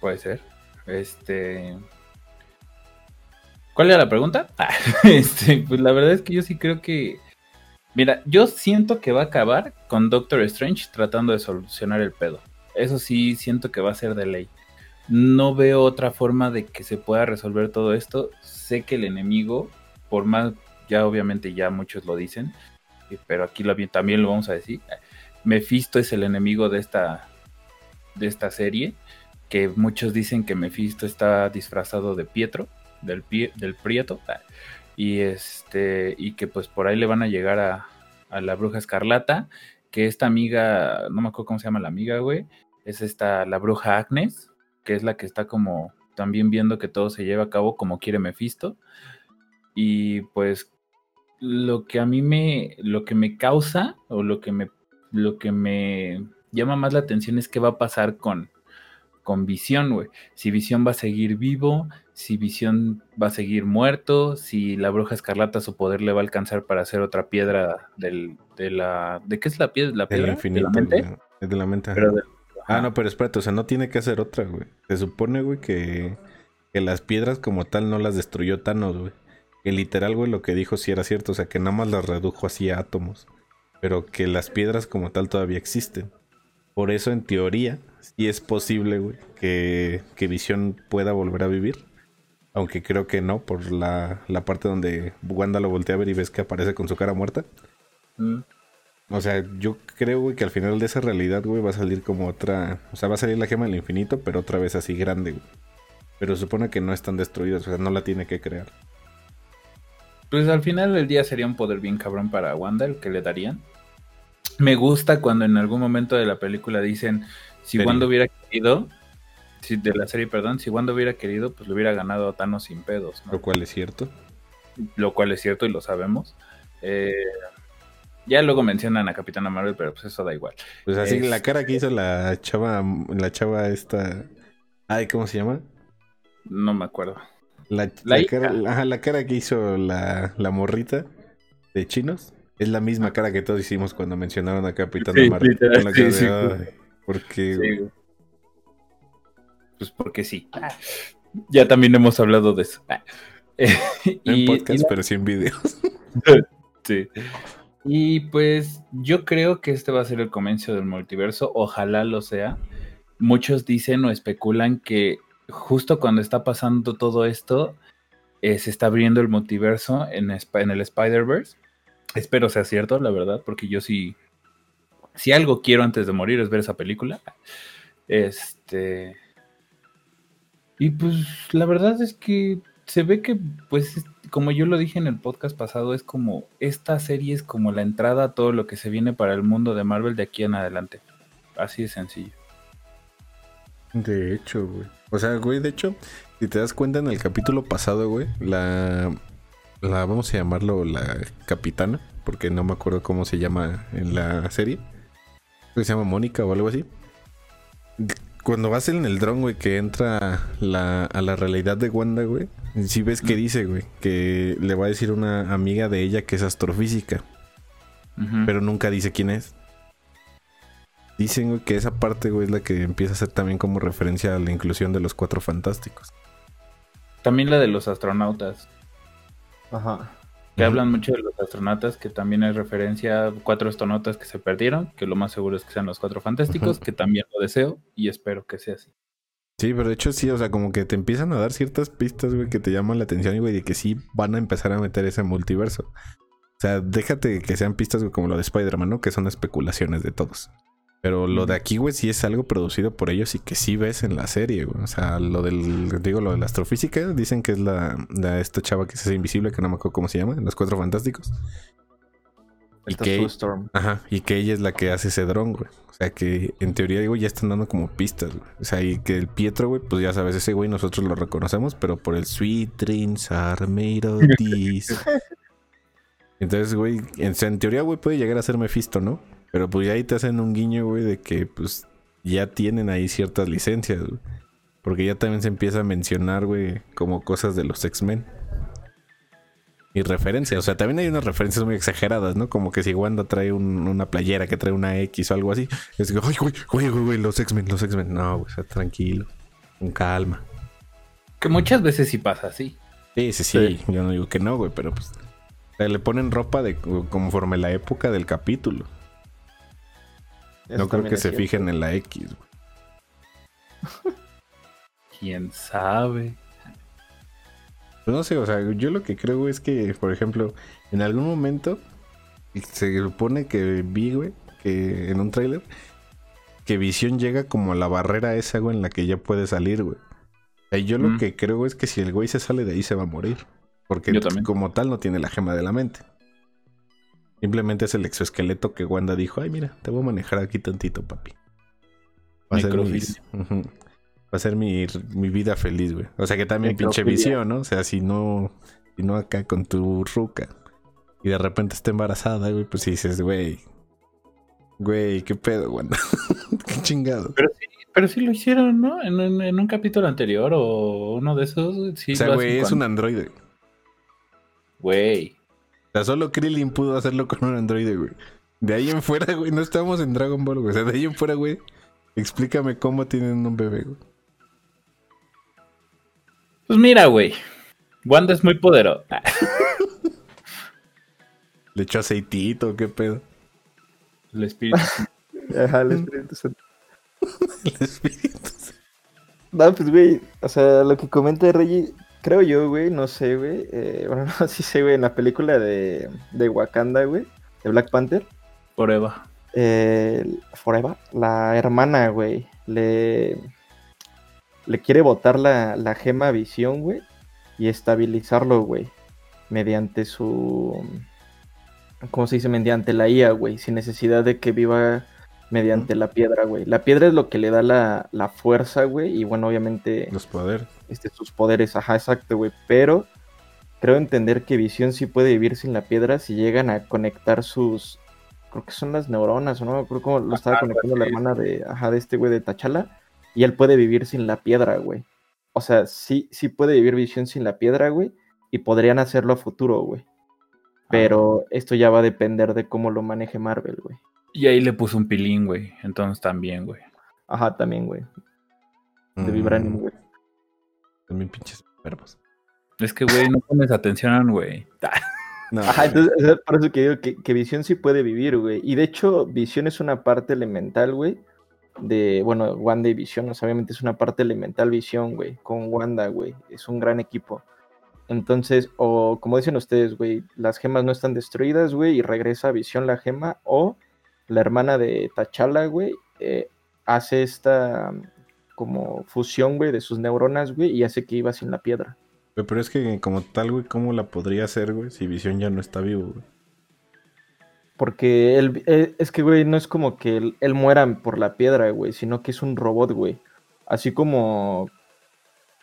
Puede ser. Este. ¿Cuál era la pregunta? Ah, este, pues la verdad es que yo sí creo que. Mira, yo siento que va a acabar con Doctor Strange tratando de solucionar el pedo. Eso sí, siento que va a ser de ley. No veo otra forma de que se pueda resolver todo esto. Sé que el enemigo, por más, ya obviamente ya muchos lo dicen, eh, pero aquí también lo vamos a decir. Mephisto es el enemigo de esta, de esta serie que muchos dicen que Mephisto está disfrazado de Pietro, del, pie, del Prieto, y este, y que pues por ahí le van a llegar a, a la bruja escarlata, que esta amiga, no me acuerdo cómo se llama la amiga, güey, es esta, la bruja Agnes, que es la que está como también viendo que todo se lleva a cabo como quiere Mephisto, y pues lo que a mí me, lo que me causa, o lo que me, lo que me llama más la atención es qué va a pasar con, con Visión, güey. Si Visión va a seguir vivo, si Visión va a seguir muerto, si la bruja escarlata su poder le va a alcanzar para hacer otra piedra del, de la... ¿De qué es la piedra? ¿La piedra? infinito. ¿De la mente? De la mente. Pero de- Ah, no, pero espérate, o sea, no tiene que hacer otra, güey. Se supone, güey, que, que las piedras como tal no las destruyó Thanos, güey. Que literal, güey, lo que dijo sí era cierto, o sea, que nada más las redujo así a átomos. Pero que las piedras como tal todavía existen. Por eso, en teoría, sí es posible, güey, que, que Visión pueda volver a vivir. Aunque creo que no, por la, la parte donde Wanda lo voltea a ver y ves que aparece con su cara muerta. Mm. O sea, yo creo, güey, que al final de esa realidad, güey, va a salir como otra. O sea, va a salir la gema del infinito, pero otra vez así grande, güey. Pero se supone que no están destruidas, o sea, no la tiene que crear. Pues al final del día sería un poder bien cabrón para Wanda el que le darían. Me gusta cuando en algún momento de la película dicen, si. Wanda hubiera querido, si, de la serie, perdón, si Wanda hubiera querido, pues le hubiera ganado a Thanos sin pedos, ¿no? Lo cual es cierto. Lo cual es cierto y lo sabemos. Eh, ya luego mencionan a Capitana Marvel, pero pues eso da igual. Pues así, Es- la cara que hizo la chava, la chava esta. Ay, ¿cómo se llama? No me acuerdo. La, La cara, ajá, la cara que hizo la, la morrita de chinos. Es la misma cara que todos hicimos cuando mencionaron a Capitana Sí, Marvel. sí, sí. Porque. Pues porque sí. Ya también hemos hablado de eso. En Y- podcast, y- pero sí en videos. Sí. Y pues yo creo que este va a ser el comienzo del multiverso. Ojalá lo sea. Muchos dicen o especulan que justo cuando está pasando todo esto, eh, se está abriendo el multiverso en, Sp- en el Spider-Verse. Espero sea cierto, la verdad, porque yo sí. Si algo quiero antes de morir es ver esa película. Este. Y pues la verdad es que se ve que, pues, es- como yo lo dije en el podcast pasado, es como, esta serie es como la entrada a todo lo que se viene para el mundo de Marvel de aquí en adelante. Así de sencillo. De hecho, güey. O sea, güey, de hecho, si te das cuenta en el capítulo pasado, güey, la, la vamos a llamarlo la capitana, porque no me acuerdo cómo se llama en la serie. Se llama Mónica o algo así. Cuando vas en el dron, güey, que entra la, a la realidad de Wanda, güey, sí ves que dice, güey, que le va a decir una amiga de ella que es astrofísica, pero nunca dice quién es. Dicen, güey, que esa parte, güey, es la que empieza a ser también como referencia a la inclusión de los cuatro fantásticos. También la de los astronautas. Ajá. Que hablan mucho de los astronautas, que también es referencia a cuatro astronautas que se perdieron, que lo más seguro es que sean los cuatro fantásticos, que también lo deseo y espero que sea así. Sí, pero de hecho sí, o sea, como que te empiezan a dar ciertas pistas, güey, que te llaman la atención, güey, de que sí van a empezar a meter ese multiverso. O sea, déjate que sean pistas, güey, como lo de Spider-Man, ¿no? Que son especulaciones de todos. Pero lo de aquí, güey, sí es algo producido por ellos y que sí ves en la serie, güey. O sea, lo del, digo, lo de la astrofísica, dicen que es la, la esta chava que se hace invisible, que no me acuerdo cómo se llama, en los cuatro fantásticos. Y Esta que- Storm. Ajá, y que ella es la que hace ese dron, güey. O sea que en teoría, digo, ya están dando como pistas, güey. O sea, y que el Pietro, güey, pues ya sabes, ese güey nosotros lo reconocemos, pero por el Sweet Dreams are made of this. Entonces, güey, en, en teoría, güey, puede llegar a ser Mephisto, ¿no? Pero pues ya ahí te hacen un guiño, güey, de que pues ya tienen ahí ciertas licencias, güey. Porque ya también se empieza a mencionar, güey, como cosas de los X-Men. Y referencias, o sea, también hay unas referencias muy exageradas, ¿no? Como que si Wanda trae un- una playera que trae una X o algo así, es que, ay, güey, güey, güey, güey, los X-Men, los X-Men. No, güey, o sea, tranquilo, con calma. Que muchas veces sí pasa así. Sí, sí, sí, yo no digo que no, güey, pero pues le ponen ropa de conforme la época del capítulo. Eso no creo que se cierto. fijen en la X, güey. ¿Quién sabe? Pues no sé, o sea, yo lo que creo es que, por ejemplo, en algún momento se supone que vi, güey, que en un tráiler, que Visión llega como a la barrera esa, güey, en la que ya puede salir, güey. Sea, yo lo Mm. que creo es que si el güey se sale de ahí se va a morir. Porque como tal no tiene la gema de la mente. Simplemente es el exoesqueleto que Wanda dijo, ay mira, te voy a manejar aquí tantito, papi. Va a ser, mis- Necrofilia. Ujú. Va a ser mi, mi vida feliz, güey. O sea que también pinche visión, ¿no? O sea, si no, si no acá con tu ruca y de repente está embarazada, güey, pues dices, güey, Güey, qué pedo, Wanda. qué chingado. Pero sí, pero sí lo hicieron, ¿no? En, en- en un capítulo anterior o uno de esos. Sí o sea, güey, es un androide. Güey. O sea, solo Krillin pudo hacerlo con un androide, güey. De ahí en fuera, güey, no estamos en Dragon Ball, güey. O sea, de ahí en fuera, güey, explícame cómo tienen un bebé, güey. Pues mira, güey. Wanda es muy poderosa. Le echó aceitito, qué pedo. El espíritu. Ajá, el Espíritu Santo. El espíritu. No, pues, güey, o sea, lo que comenta Reggie, creo yo, güey, no sé, güey. eh, bueno, no, sí sé, güey, en la película de, de Wakanda, güey, de Black Panther, Forever. eh, Forever, la hermana, güey, le, le quiere botar la, la gema visión, güey, y estabilizarlo, güey, mediante su, ¿cómo se dice? Mediante la IA, güey, sin necesidad de que viva mediante la piedra, güey. La piedra es lo que le da la, la fuerza, güey, y bueno, obviamente Los poderes. Este, sus poderes, ajá, exacto, güey. Pero creo entender que Visión sí puede vivir sin la piedra si llegan a conectar sus. Creo que son las neuronas, o no me acuerdo cómo lo estaba Ajá, conectando la hermana de, ajá, de este güey de Tachala. Y él puede vivir sin la piedra, güey. O sea, sí, sí puede vivir Visión sin la piedra, güey. Y podrían hacerlo a futuro, güey. Pero esto ya va a depender de cómo lo maneje Marvel, güey. Y ahí le puso un pilín, güey. Entonces también, güey. Ajá, también, güey. De Mm, Vibranium, güey. También pinches enfermos. Es que, güey, no pones atención, güey. No, Ajá, entonces es por eso que digo que, que Visión sí puede vivir, güey. Y de hecho, Visión es una parte elemental, güey. De, bueno, Wanda y Visión, o sea, obviamente es una parte elemental Visión, güey. Con Wanda, güey. Es un gran equipo. Entonces, o como dicen ustedes, güey, las gemas no están destruidas, güey, y regresa a Visión la gema. O la hermana de T'Challa, güey, eh, hace esta como fusión, güey, de sus neuronas, güey, y hace que iba sin la piedra. Pero es que como tal, güey, ¿cómo la podría hacer, güey? Si Visión ya no está vivo, güey. Porque él, eh, es que, güey, no es como que él, él muera por la piedra, güey, sino que es un robot, güey. Así como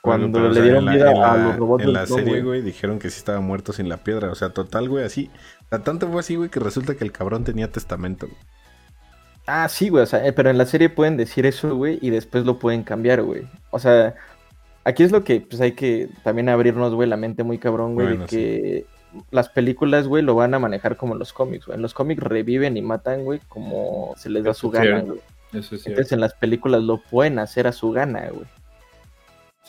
cuando Bueno, le dieron la- vida la- a los robots En la serie, güey. dijeron que sí estaba muerto sin la piedra. O sea, total, güey, así. Tanto fue así, güey, que resulta que el cabrón tenía testamento. güey. Ah, sí, güey, o sea, eh, pero en la serie pueden decir eso, güey, y después lo pueden cambiar, güey. O sea, aquí es lo que pues hay que también abrirnos, güey, la mente muy cabrón, güey, Bueno, de que las películas, güey, lo van a manejar como los cómics, güey. En los cómics reviven y matan, güey, como se les da Eso su gana, güey. Eso es. Entonces en las películas lo pueden hacer a su gana, güey.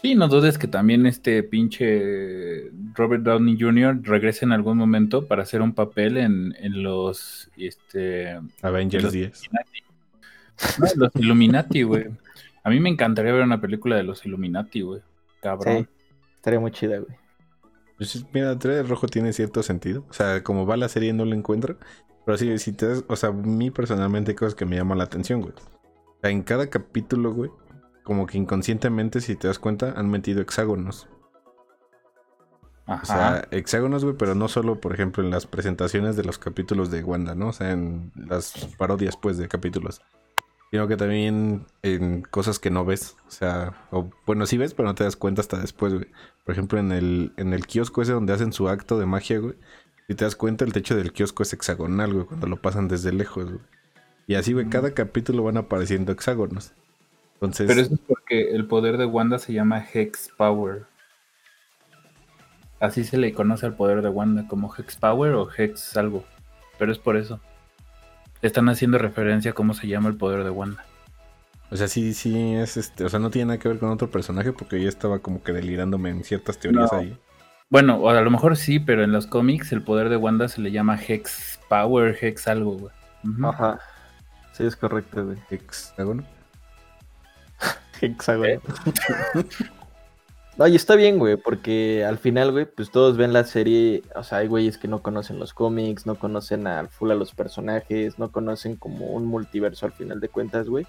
Sí, no dudes que también este pinche Robert Downey Jr. regrese en algún momento para hacer un papel en, en los este Avengers Los- 10. no, los Illuminati, güey. A mí me encantaría ver una película de los Illuminati, güey. Cabrón. Sí, estaría muy chida, güey. Pues, mira, el rojo tiene cierto sentido. O sea, como va la serie no lo encuentro. Pero sí, si te das, o sea, a mí personalmente hay cosas que me llaman la atención, güey. O sea, en cada capítulo, güey, como que inconscientemente, si te das cuenta, han metido hexágonos. Ajá. O sea, hexágonos, güey, pero no solo, por ejemplo, en las presentaciones de los capítulos de Wanda, ¿no? O sea, en las parodias, pues, de capítulos. Sino que también en cosas que no ves. O sea, o, bueno, sí ves, pero no te das cuenta hasta después, güey. Por ejemplo, en el, en el kiosco ese donde hacen su acto de magia, güey. Si te das cuenta, el techo del kiosco es hexagonal, güey, cuando lo pasan desde lejos, güey. Y así, güey, cada capítulo van apareciendo hexágonos. Entonces, Pero eso es porque el poder de Wanda se llama Hex Power. Así se le conoce al poder de Wanda, como Hex Power o Hex algo. Pero es por eso. Están haciendo referencia a cómo se llama el poder de Wanda. o sea, sí, sí, es este. O sea, no tiene nada que ver con otro personaje porque yo estaba como que delirándome en ciertas teorías No. ahí. Bueno, o a lo mejor sí, pero en los cómics el poder de Wanda se le llama Hex Power, Hex algo, güey. Ajá. Sí, es correcto, güey. Hexágono. Hexágono. No, y está bien, güey, porque al final, güey, pues todos ven la serie, o sea, hay güeyes que no conocen los cómics, no conocen al full a los personajes, no conocen como un multiverso al final de cuentas, güey.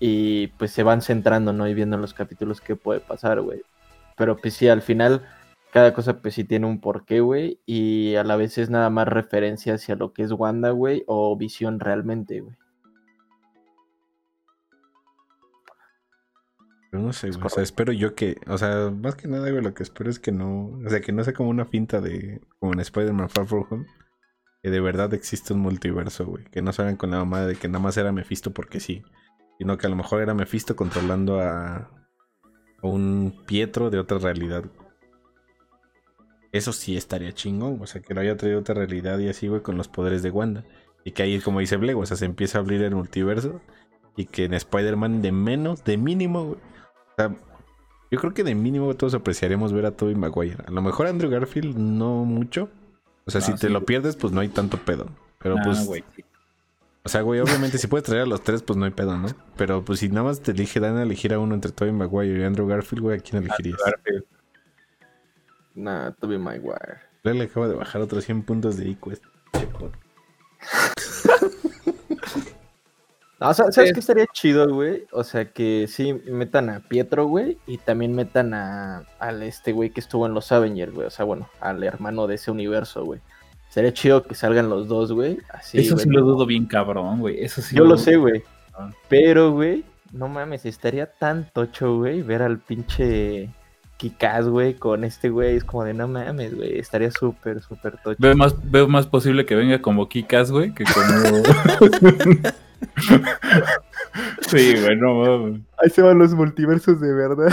Y pues se van centrando, ¿no? Y viendo en los capítulos qué puede pasar, güey. Pero pues sí, al final, cada cosa pues sí tiene un porqué, güey. Y a la vez es nada más referencia hacia lo que es Wanda, güey, o visión realmente, güey. No sé, güey. O sea, espero yo que. O sea, más que nada, güey, lo que espero es que no. O sea, que no sea como una finta de. Como en Spider-Man Far From Home. que de verdad existe un multiverso, güey. Que no salgan con la mamá de que nada más era Mephisto porque sí. Sino que a lo mejor era Mephisto controlando a, a un Pietro de otra realidad. Eso sí estaría chingón, o sea, que lo haya traído otra realidad y así, güey, con los poderes de Wanda. Y que ahí, como dice Blego, o sea, se empieza a abrir el multiverso. Y que en Spider-Man de menos, de mínimo, güey. Yo creo que de mínimo todos apreciaremos ver a Tobey Maguire. A lo mejor Andrew Garfield no mucho, o sea, si te lo pierdes, pues no hay tanto pedo. Pero pues. O sea, güey, obviamente si puedes traer a los tres, pues no hay pedo, ¿no? Pero pues si nada más te elige, dan a elegir a uno entre Tobey Maguire y Andrew Garfield, güey, ¿a quién elegirías? Garfield. Nah, Tobey Maguire. Le acaba de bajar otros 100 puntos de IQ este No, o sea, ¿sabes qué estaría chido, güey? O sea, que sí metan a Pietro, güey, y también metan a al este güey que estuvo en los Avengers, güey. O sea, bueno, al hermano de ese universo, güey. Sería chido que salgan los dos, güey. Así, Eso sí lo dudo bien cabrón, güey. Eso sí. Yo lo, sé, güey. Pero, güey, no mames, estaría tan tocho, güey, ver al pinche Kikaz, güey, con este güey. Es como de no mames, güey. Estaría súper, súper tocho. Veo más, veo más posible que venga como Kikaz, güey, que como. sí, güey, no Ahí se van los multiversos de verdad.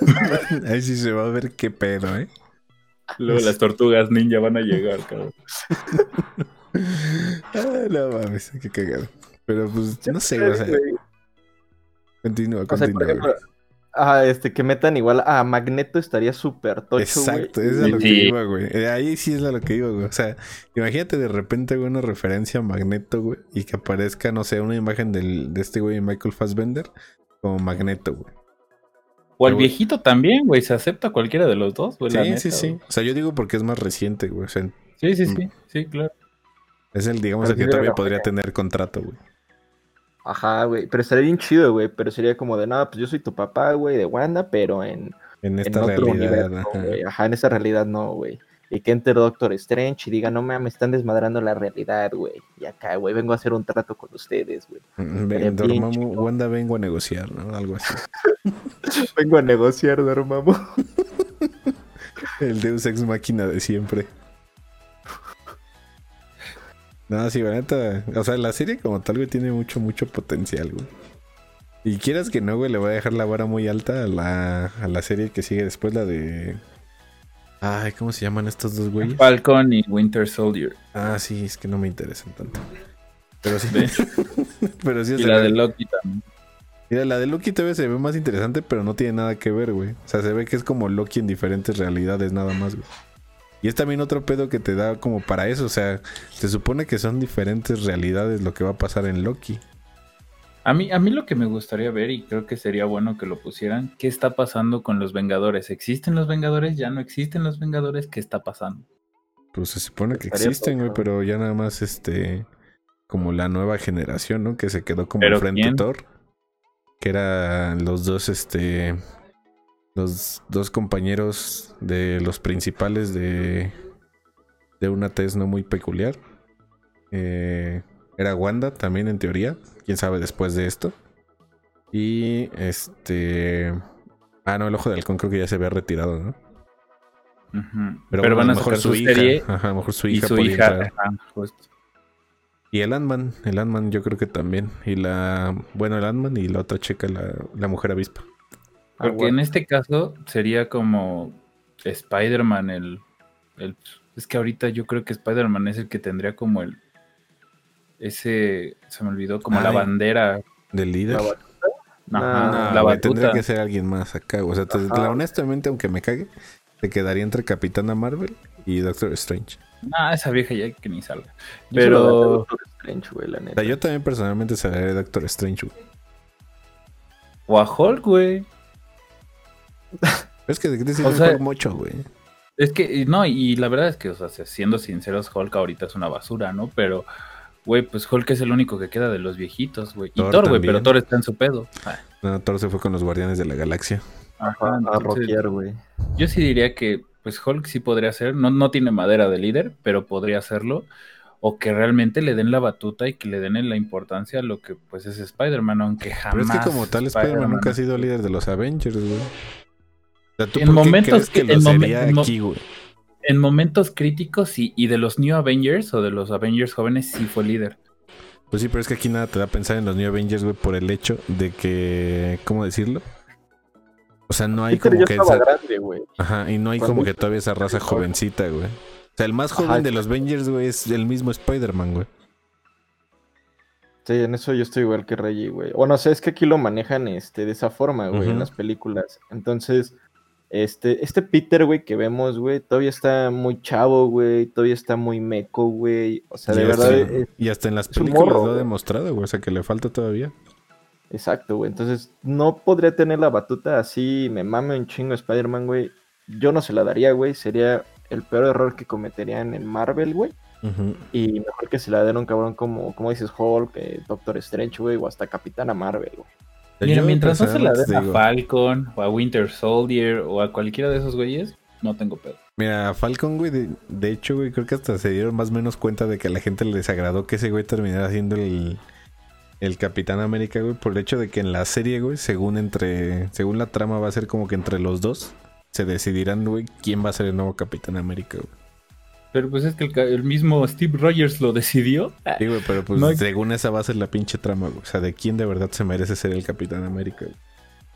Ahí sí se va a ver qué pedo, ¿eh? Luego las tortugas ninja van a llegar, cabrón. ah, no mames, qué cagado. Pero pues, no sé, o sea. Continúa, continúa. Ah, este, que metan igual a Magneto estaría súper tocho, Exacto, eso es lo que iba, güey. Eh, ahí sí es lo que iba, güey. O sea, imagínate de repente, güey, una referencia a Magneto, güey, y que aparezca, no sé, una imagen del, de este güey Michael Fassbender como Magneto, güey. O el viejito también, güey, se acepta cualquiera de los dos, güey. Sí, sí, sí. O sea, yo digo porque es más reciente, güey. sí, sí, sí, sí, claro. Es el, digamos, el que todavía podría tener contrato, güey. Ajá, güey. Pero estaría bien chido, güey. Pero sería como de, nada, pues yo soy tu papá, güey, de Wanda, pero en, en esta otro realidad. Universo, ajá. ajá. en esa realidad no, güey. Y que entre Doctor Strange y diga, no me están desmadrando la realidad, güey. Y acá, güey, vengo a hacer un trato con ustedes, güey. Mm, Dormammu, Wanda vengo a negociar, ¿no? Algo así. vengo a negociar, Dormammu. El Deus Ex Máquina de siempre. No, sí, neta. O sea, la serie como tal, güey, tiene mucho, mucho potencial, güey. Y quieras que no, güey, le voy a dejar la vara muy alta a la, a la serie que sigue después, la de. Ay, ¿cómo se llaman estos dos güeyes? Falcon y Winter Soldier. Ah, sí, es que no me interesan tanto. Pero sí. pero sí y la de Loki también. Mira, la de Loki todavía se ve más interesante, pero no tiene nada que ver, güey. O sea, se ve que es como Loki en diferentes realidades, nada más, güey. Y es también otro pedo que te da como para eso. O sea, se supone que son diferentes realidades lo que va a pasar en Loki. A mí, a mí lo que me gustaría ver, y creo que sería bueno que lo pusieran, ¿qué está pasando con los Vengadores? ¿Existen los Vengadores? ¿Ya no existen los Vengadores? ¿Qué está pasando? Pues se supone que existen, güey, pero ya nada más este. Como la nueva generación, ¿no? Que se quedó como frente Thor. Que eran los dos, este los dos compañeros de los principales de, de una tez no muy peculiar. Eh, era Wanda también en teoría, quién sabe después de esto. Y este... Ah, no, el ojo de halcón creo que ya se había retirado, ¿no? Pero, van a, mejor su, hija. Ajá, a lo mejor su hija. Y su hija, Y el Ant-Man, el Ant-Man yo creo que también. Y la, bueno, el Ant-Man y la otra checa, la, la mujer avispa. Porque en este caso sería como Spider-Man el, el, Es que ahorita yo creo que Spider-Man es el que tendría como el... Ese... Se me olvidó, como la bandera. ¿Del líder? La, la batuta. Tendría que ser alguien más acá. O sea, honestamente, aunque me cague, te quedaría entre Capitana Marvel y Doctor Strange. Ah, esa vieja ya que ni salga. Pero... Doctor Strange, güey, la neta. yo también personalmente de Doctor Strange, güey. O a Hulk, güey. Es que de qué te mucho, güey. Es que, no, y la verdad es que, o sea, siendo sinceros, Hulk ahorita es una basura, ¿no? Pero, güey, pues Hulk es el único que queda de los viejitos, güey. Y Thor, güey, pero Thor está en su pedo. Ah. No, Thor se fue con los Guardianes de la Galaxia. Ajá, a rockear, güey. Yo sí diría que, pues Hulk sí podría ser, no, no tiene madera de líder, pero podría hacerlo. O que realmente le den la batuta y que le den la importancia a lo que pues es Spider-Man, aunque jamás. Pero es que como tal Spider-Man nunca ha sido líder de los Avengers, güey en momentos que, en, en momentos críticos y, y de los New Avengers o de los Avengers jóvenes sí fue líder. Pues sí, pero es que aquí nada te da a pensar en los New Avengers, güey, por el hecho de que. ¿Cómo decirlo? O sea, no hay como que esa. grande, güey. Ajá, y no hay como que todavía esa raza jovencita, güey. O sea, el más joven Ajá. de los Avengers, güey, es el mismo Spider-Man, güey. Sí, en eso yo estoy igual que Reggie, güey. O no sé, es que aquí lo manejan este, de esa forma, güey, en las películas. Entonces, este, este Peter, güey, que vemos, güey, todavía está muy chavo, güey. Todavía está muy meco, güey. O sea, de verdad, es- y hasta en las películas morro, lo ha demostrado, güey. O sea, que le falta todavía. exacto, güey. Entonces, no podría tener la batuta así, me mame un chingo Spider-Man, güey. Yo no se la daría, güey. Sería el peor error que cometerían en Marvel, güey. Y mejor que se la den a un cabrón como, como dices, Hulk, eh, Doctor Strange, güey, o hasta Capitana Marvel, güey. Mira, mientras no se la den a digo, Falcon o a Winter Soldier o a cualquiera de esos güeyes, no tengo pedo. Mira, Falcon, güey, de, de hecho, güey, creo que hasta se dieron más o menos cuenta de que a la gente les agradó que ese güey terminara siendo el, el Capitán América, güey, por el hecho de que en la serie, güey, según entre, según la trama va a ser como que entre los dos se decidirán, güey, quién va a ser el nuevo Capitán América, güey. Pero pues es que el, mismo Steve Rogers lo decidió. Sí, güey, pero pues No hay- según esa va a ser la pinche trama, güey. O sea, de quién de verdad se merece ser el Capitán América, güey.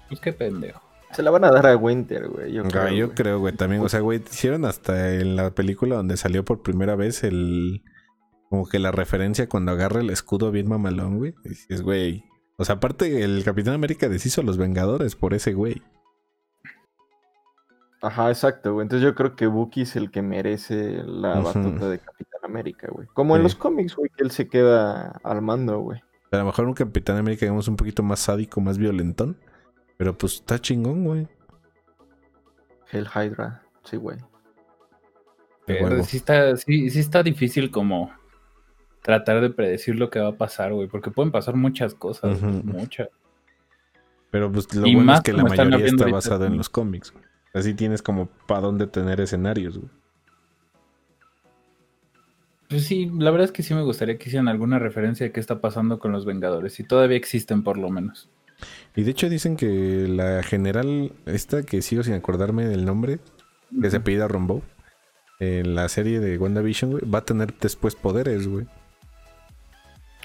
Pues qué pendejo. Se la van a dar a Winter, güey. Yo, Ah, creo, yo güey. creo, güey, también. O sea, güey, hicieron hasta en la película donde salió por primera vez el. Como que la referencia cuando agarra el escudo bien mamalón, güey. Dices, güey. O sea, aparte, el Capitán América deshizo a los Vengadores por ese güey. Ajá, exacto, güey. Entonces yo creo que Bucky es el que merece la batuta de Capitán América, güey. Como en los cómics, güey, que él se queda al mando, güey. A lo mejor un Capitán América, digamos, un poquito más sádico, más violentón. Pero pues está chingón, güey. Hell Hydra, sí, güey. Pero sí está, sí, sí está difícil como tratar de predecir lo que va a pasar, güey. Porque pueden pasar muchas cosas, Ujú. muchas. Pero pues lo Y bueno es que la mayoría está basado en los cómics. güey. Así tienes como para dónde tener escenarios, güey. Pues sí, la verdad es que sí me gustaría que hicieran alguna referencia de qué está pasando con los Vengadores. Si todavía existen, por lo menos. Y de hecho dicen que la general, esta que sigo sin acordarme del nombre, que se pida Rombo, en la serie de WandaVision, güey, va a tener después poderes, güey.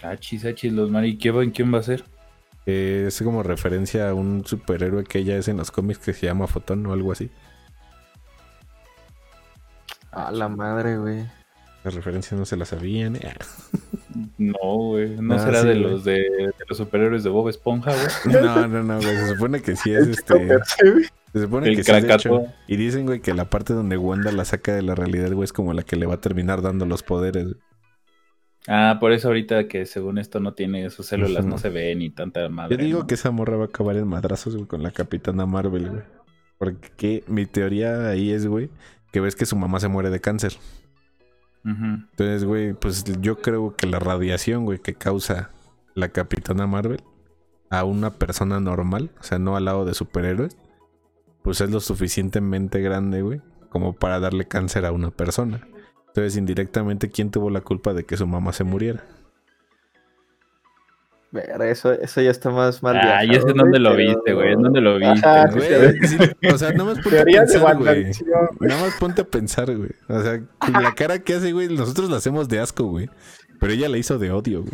Achis, achis, los mari. ¿Quién va, quién va a ser? Es como referencia a un superhéroe que ella es en los cómics que se llama Fotón o algo así. A la madre, güey. Las referencias no se las sabían. eh. No, güey. No Ah, será sí, de güey. los de, de los superhéroes de Bob Esponja, güey. No, no, no, güey. Se supone que sí es este. Se supone El que sí es de Krakatoa. hecho. Y dicen, güey, que la parte donde Wanda la saca de la realidad, güey, es como la que le va a terminar dando los poderes. güey. Ah, por eso ahorita que según esto no tiene sus células, no se ve ni tanta madre. Yo digo ¿no? que esa morra va a acabar en madrazos, güey, con la Capitana Marvel, güey. Porque mi teoría ahí es, güey, que ves que su mamá se muere de cáncer. Entonces, güey, pues yo creo que la radiación, güey, que causa la Capitana Marvel a una persona normal, o sea, no al lado de superhéroes, pues es lo suficientemente grande, güey, como para darle cáncer a una persona. Entonces, indirectamente, ¿quién tuvo la culpa de que su mamá se muriera? Verga, eso, eso ya está más mal. Ah, ¿y viajado, ese en dónde lo viste, güey? ¿En dónde lo viste? Ajá, güey? sí, Güey, sí, o sea, nada más ponte a Teoría pensar, güey. Nada más ponte a pensar, güey. O sea, con la cara que hace, güey, nosotros la hacemos de asco, güey. Pero ella la hizo de odio, güey.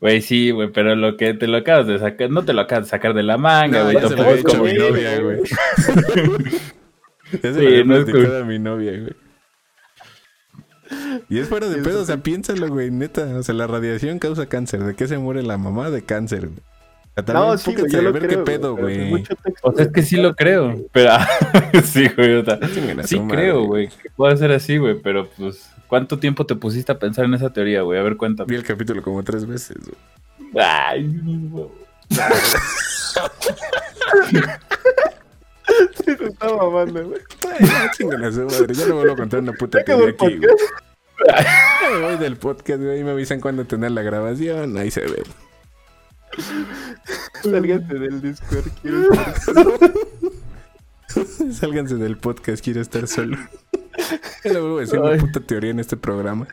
Güey, sí, güey, pero lo que te lo acabas de sacar, no te lo acabas de sacar de la manga, güey. lo tampoco es como mi novia, güey. Sí, no es como- mi novia, güey. Y es fuera de pedo, o sea, piénsalo, güey, neta. O sea, la radiación causa cáncer. ¿De qué se muere la mamá? De cáncer, güey. O sea, también No, sí, güey, pónganse yo a lo ver creo. qué pedo, güey. O sea, es que sí lo creo, pero sí, güey, o sea, sí creo, güey, que puede ser así, güey, pero pues, ¿cuánto tiempo te pusiste a pensar en esa teoría, güey? A ver, Vi cuéntame. el capítulo como tres veces, güey. Ay, güey. Sí, se está mamando, güey. A su madre. Ya no vuelvo a contar una puta teoría aquí, güey. me voy del podcast, güey. Me avisan cuando tener la grabación. Ahí se ve. Sálgate del Discord, quiero estar Sálganse del podcast, quiero estar solo. Ya no vuelvo a decir una puta teoría en este programa.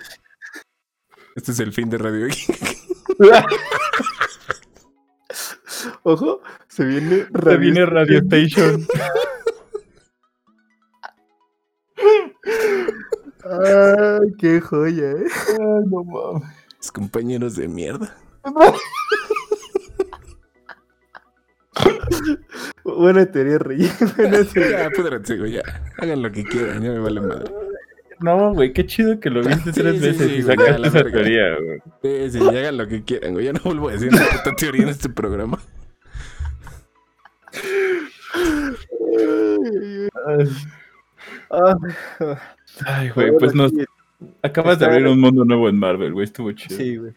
Este es el fin de Radio Geek. Ojo, se viene Se viene Radio Station. Ay, qué joya, eh. Ay, no mames. Los compañeros de mierda. Buena teoría, Rey. Buena teoría. Ya, güey, ya. Hagan lo que quieran, ya me vale madre. No, güey, qué chido que lo viste Sí, tres sí, veces sí, y sacaste esa teoría, güey. Sí, sí, hagan lo que quieran, güey. Ya no vuelvo a decir una puta teoría en este programa. Ay, güey, pues nos acabas de abrir un mundo nuevo en Marvel, güey, estuvo chido. Sí, güey.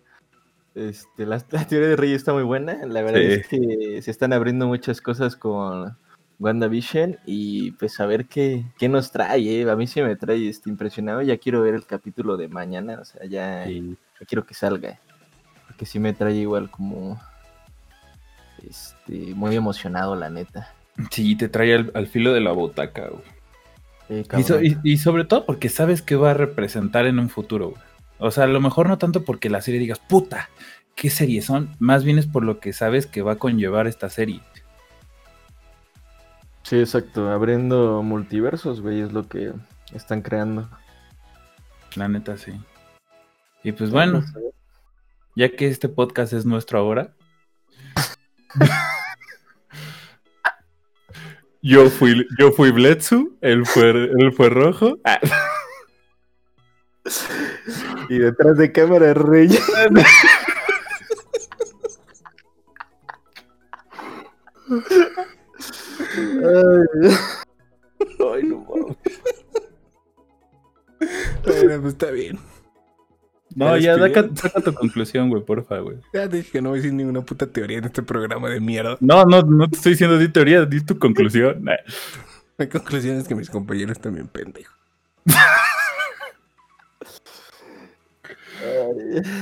Este, la, la teoría de Rey está muy buena. La verdad Sí. es que se están abriendo muchas cosas con WandaVision y pues a ver qué, qué nos trae. eh. A mí sí me trae este, impresionado. Ya quiero ver el capítulo de mañana. O sea, ya, Sí. ya quiero que salga. Porque sí me trae igual como este, muy emocionado, la neta. Sí, te trae al, al filo de la butaca, güey. Y, so- cabrón. y- y sobre todo porque sabes que va a representar en un futuro, güey. O sea, a lo mejor no tanto porque la serie digas, puta, ¿qué series son? Más bien es por lo que sabes que va a conllevar esta serie. Sí, exacto. Abriendo multiversos, güey, es lo que están creando. La neta, sí. Y pues bueno, ya que este podcast es nuestro ahora. yo fui, yo fui Bletsu, él fue, él fue rojo. Ah, Y detrás de cámara, Rey. Ay, Ay, no mames. Bueno, pues está bien. No, ¿Ya saca, saca tu conclusión, güey, porfa, güey. Ya dije que no voy a decir ninguna puta teoría en este programa de mierda. No, no, no te estoy diciendo di teoría, di tu conclusión. Nah. La conclusión es que mis compañeros también pendejos.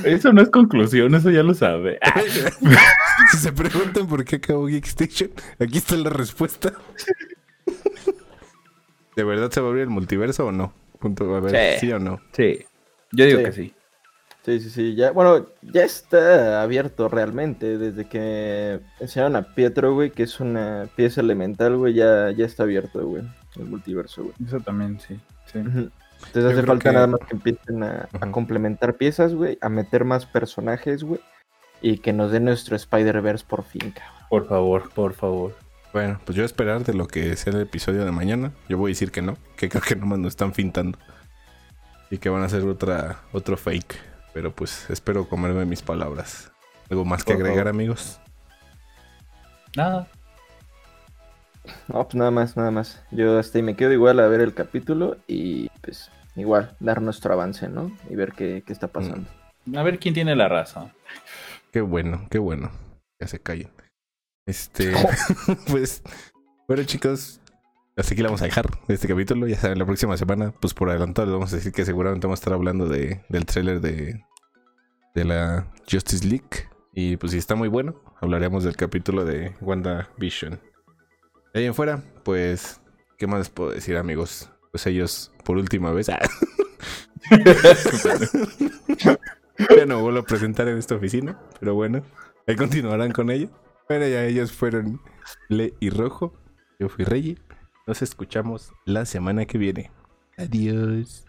Eso no es conclusión, eso ya lo sabe. Si se preguntan por qué acabó Geek Station, aquí está la respuesta. ¿De verdad se va a abrir el multiverso o no? Punto, a ver, Sí. sí, o no. Sí, yo digo Sí. que sí. Sí, sí, sí. Ya, bueno, ya está abierto realmente. Desde que enseñaron a Pietro, güey, que es una pieza elemental, güey, ya, ya está abierto, güey. El multiverso, güey. Eso también, sí. sí. Entonces Yo hace falta que- nada más que empiecen a, complementar piezas, güey, a meter más personajes, güey, y que nos den nuestro Spider-Verse por fin, cabrón. Por favor, por favor. Bueno, pues yo voy a esperar de lo que sea el episodio de mañana. Yo voy a decir que no, que creo que nomás nos están fintando. Y que van a hacer otra, otro fake. Pero pues espero comerme mis palabras. ¿Algo más que agregar, favor. amigos? Nada. No, pues nada más, nada más. Yo hasta ahí me quedo igual a ver el capítulo y pues igual dar nuestro avance, ¿no? Y ver qué, qué está pasando. A ver quién tiene la razón. Qué bueno, qué bueno. Ya se callen. Este, pues, bueno chicos, hasta aquí la vamos a dejar este capítulo. Ya saben, la próxima semana, pues por adelantado les vamos a decir que seguramente vamos a estar hablando de, del tráiler de, de la Justice League. Y pues si está muy bueno, hablaremos del capítulo de WandaVision. De ahí en fuera, pues, ¿qué más les puedo decir amigos? Pues ellos, por última vez, ah, ya no vuelvo a presentar en esta oficina, pero bueno, ahí continuarán con ello. Bueno, ya ellos fueron Le y Rojo. Yo fui Rey. Nos escuchamos la semana que viene. Adiós.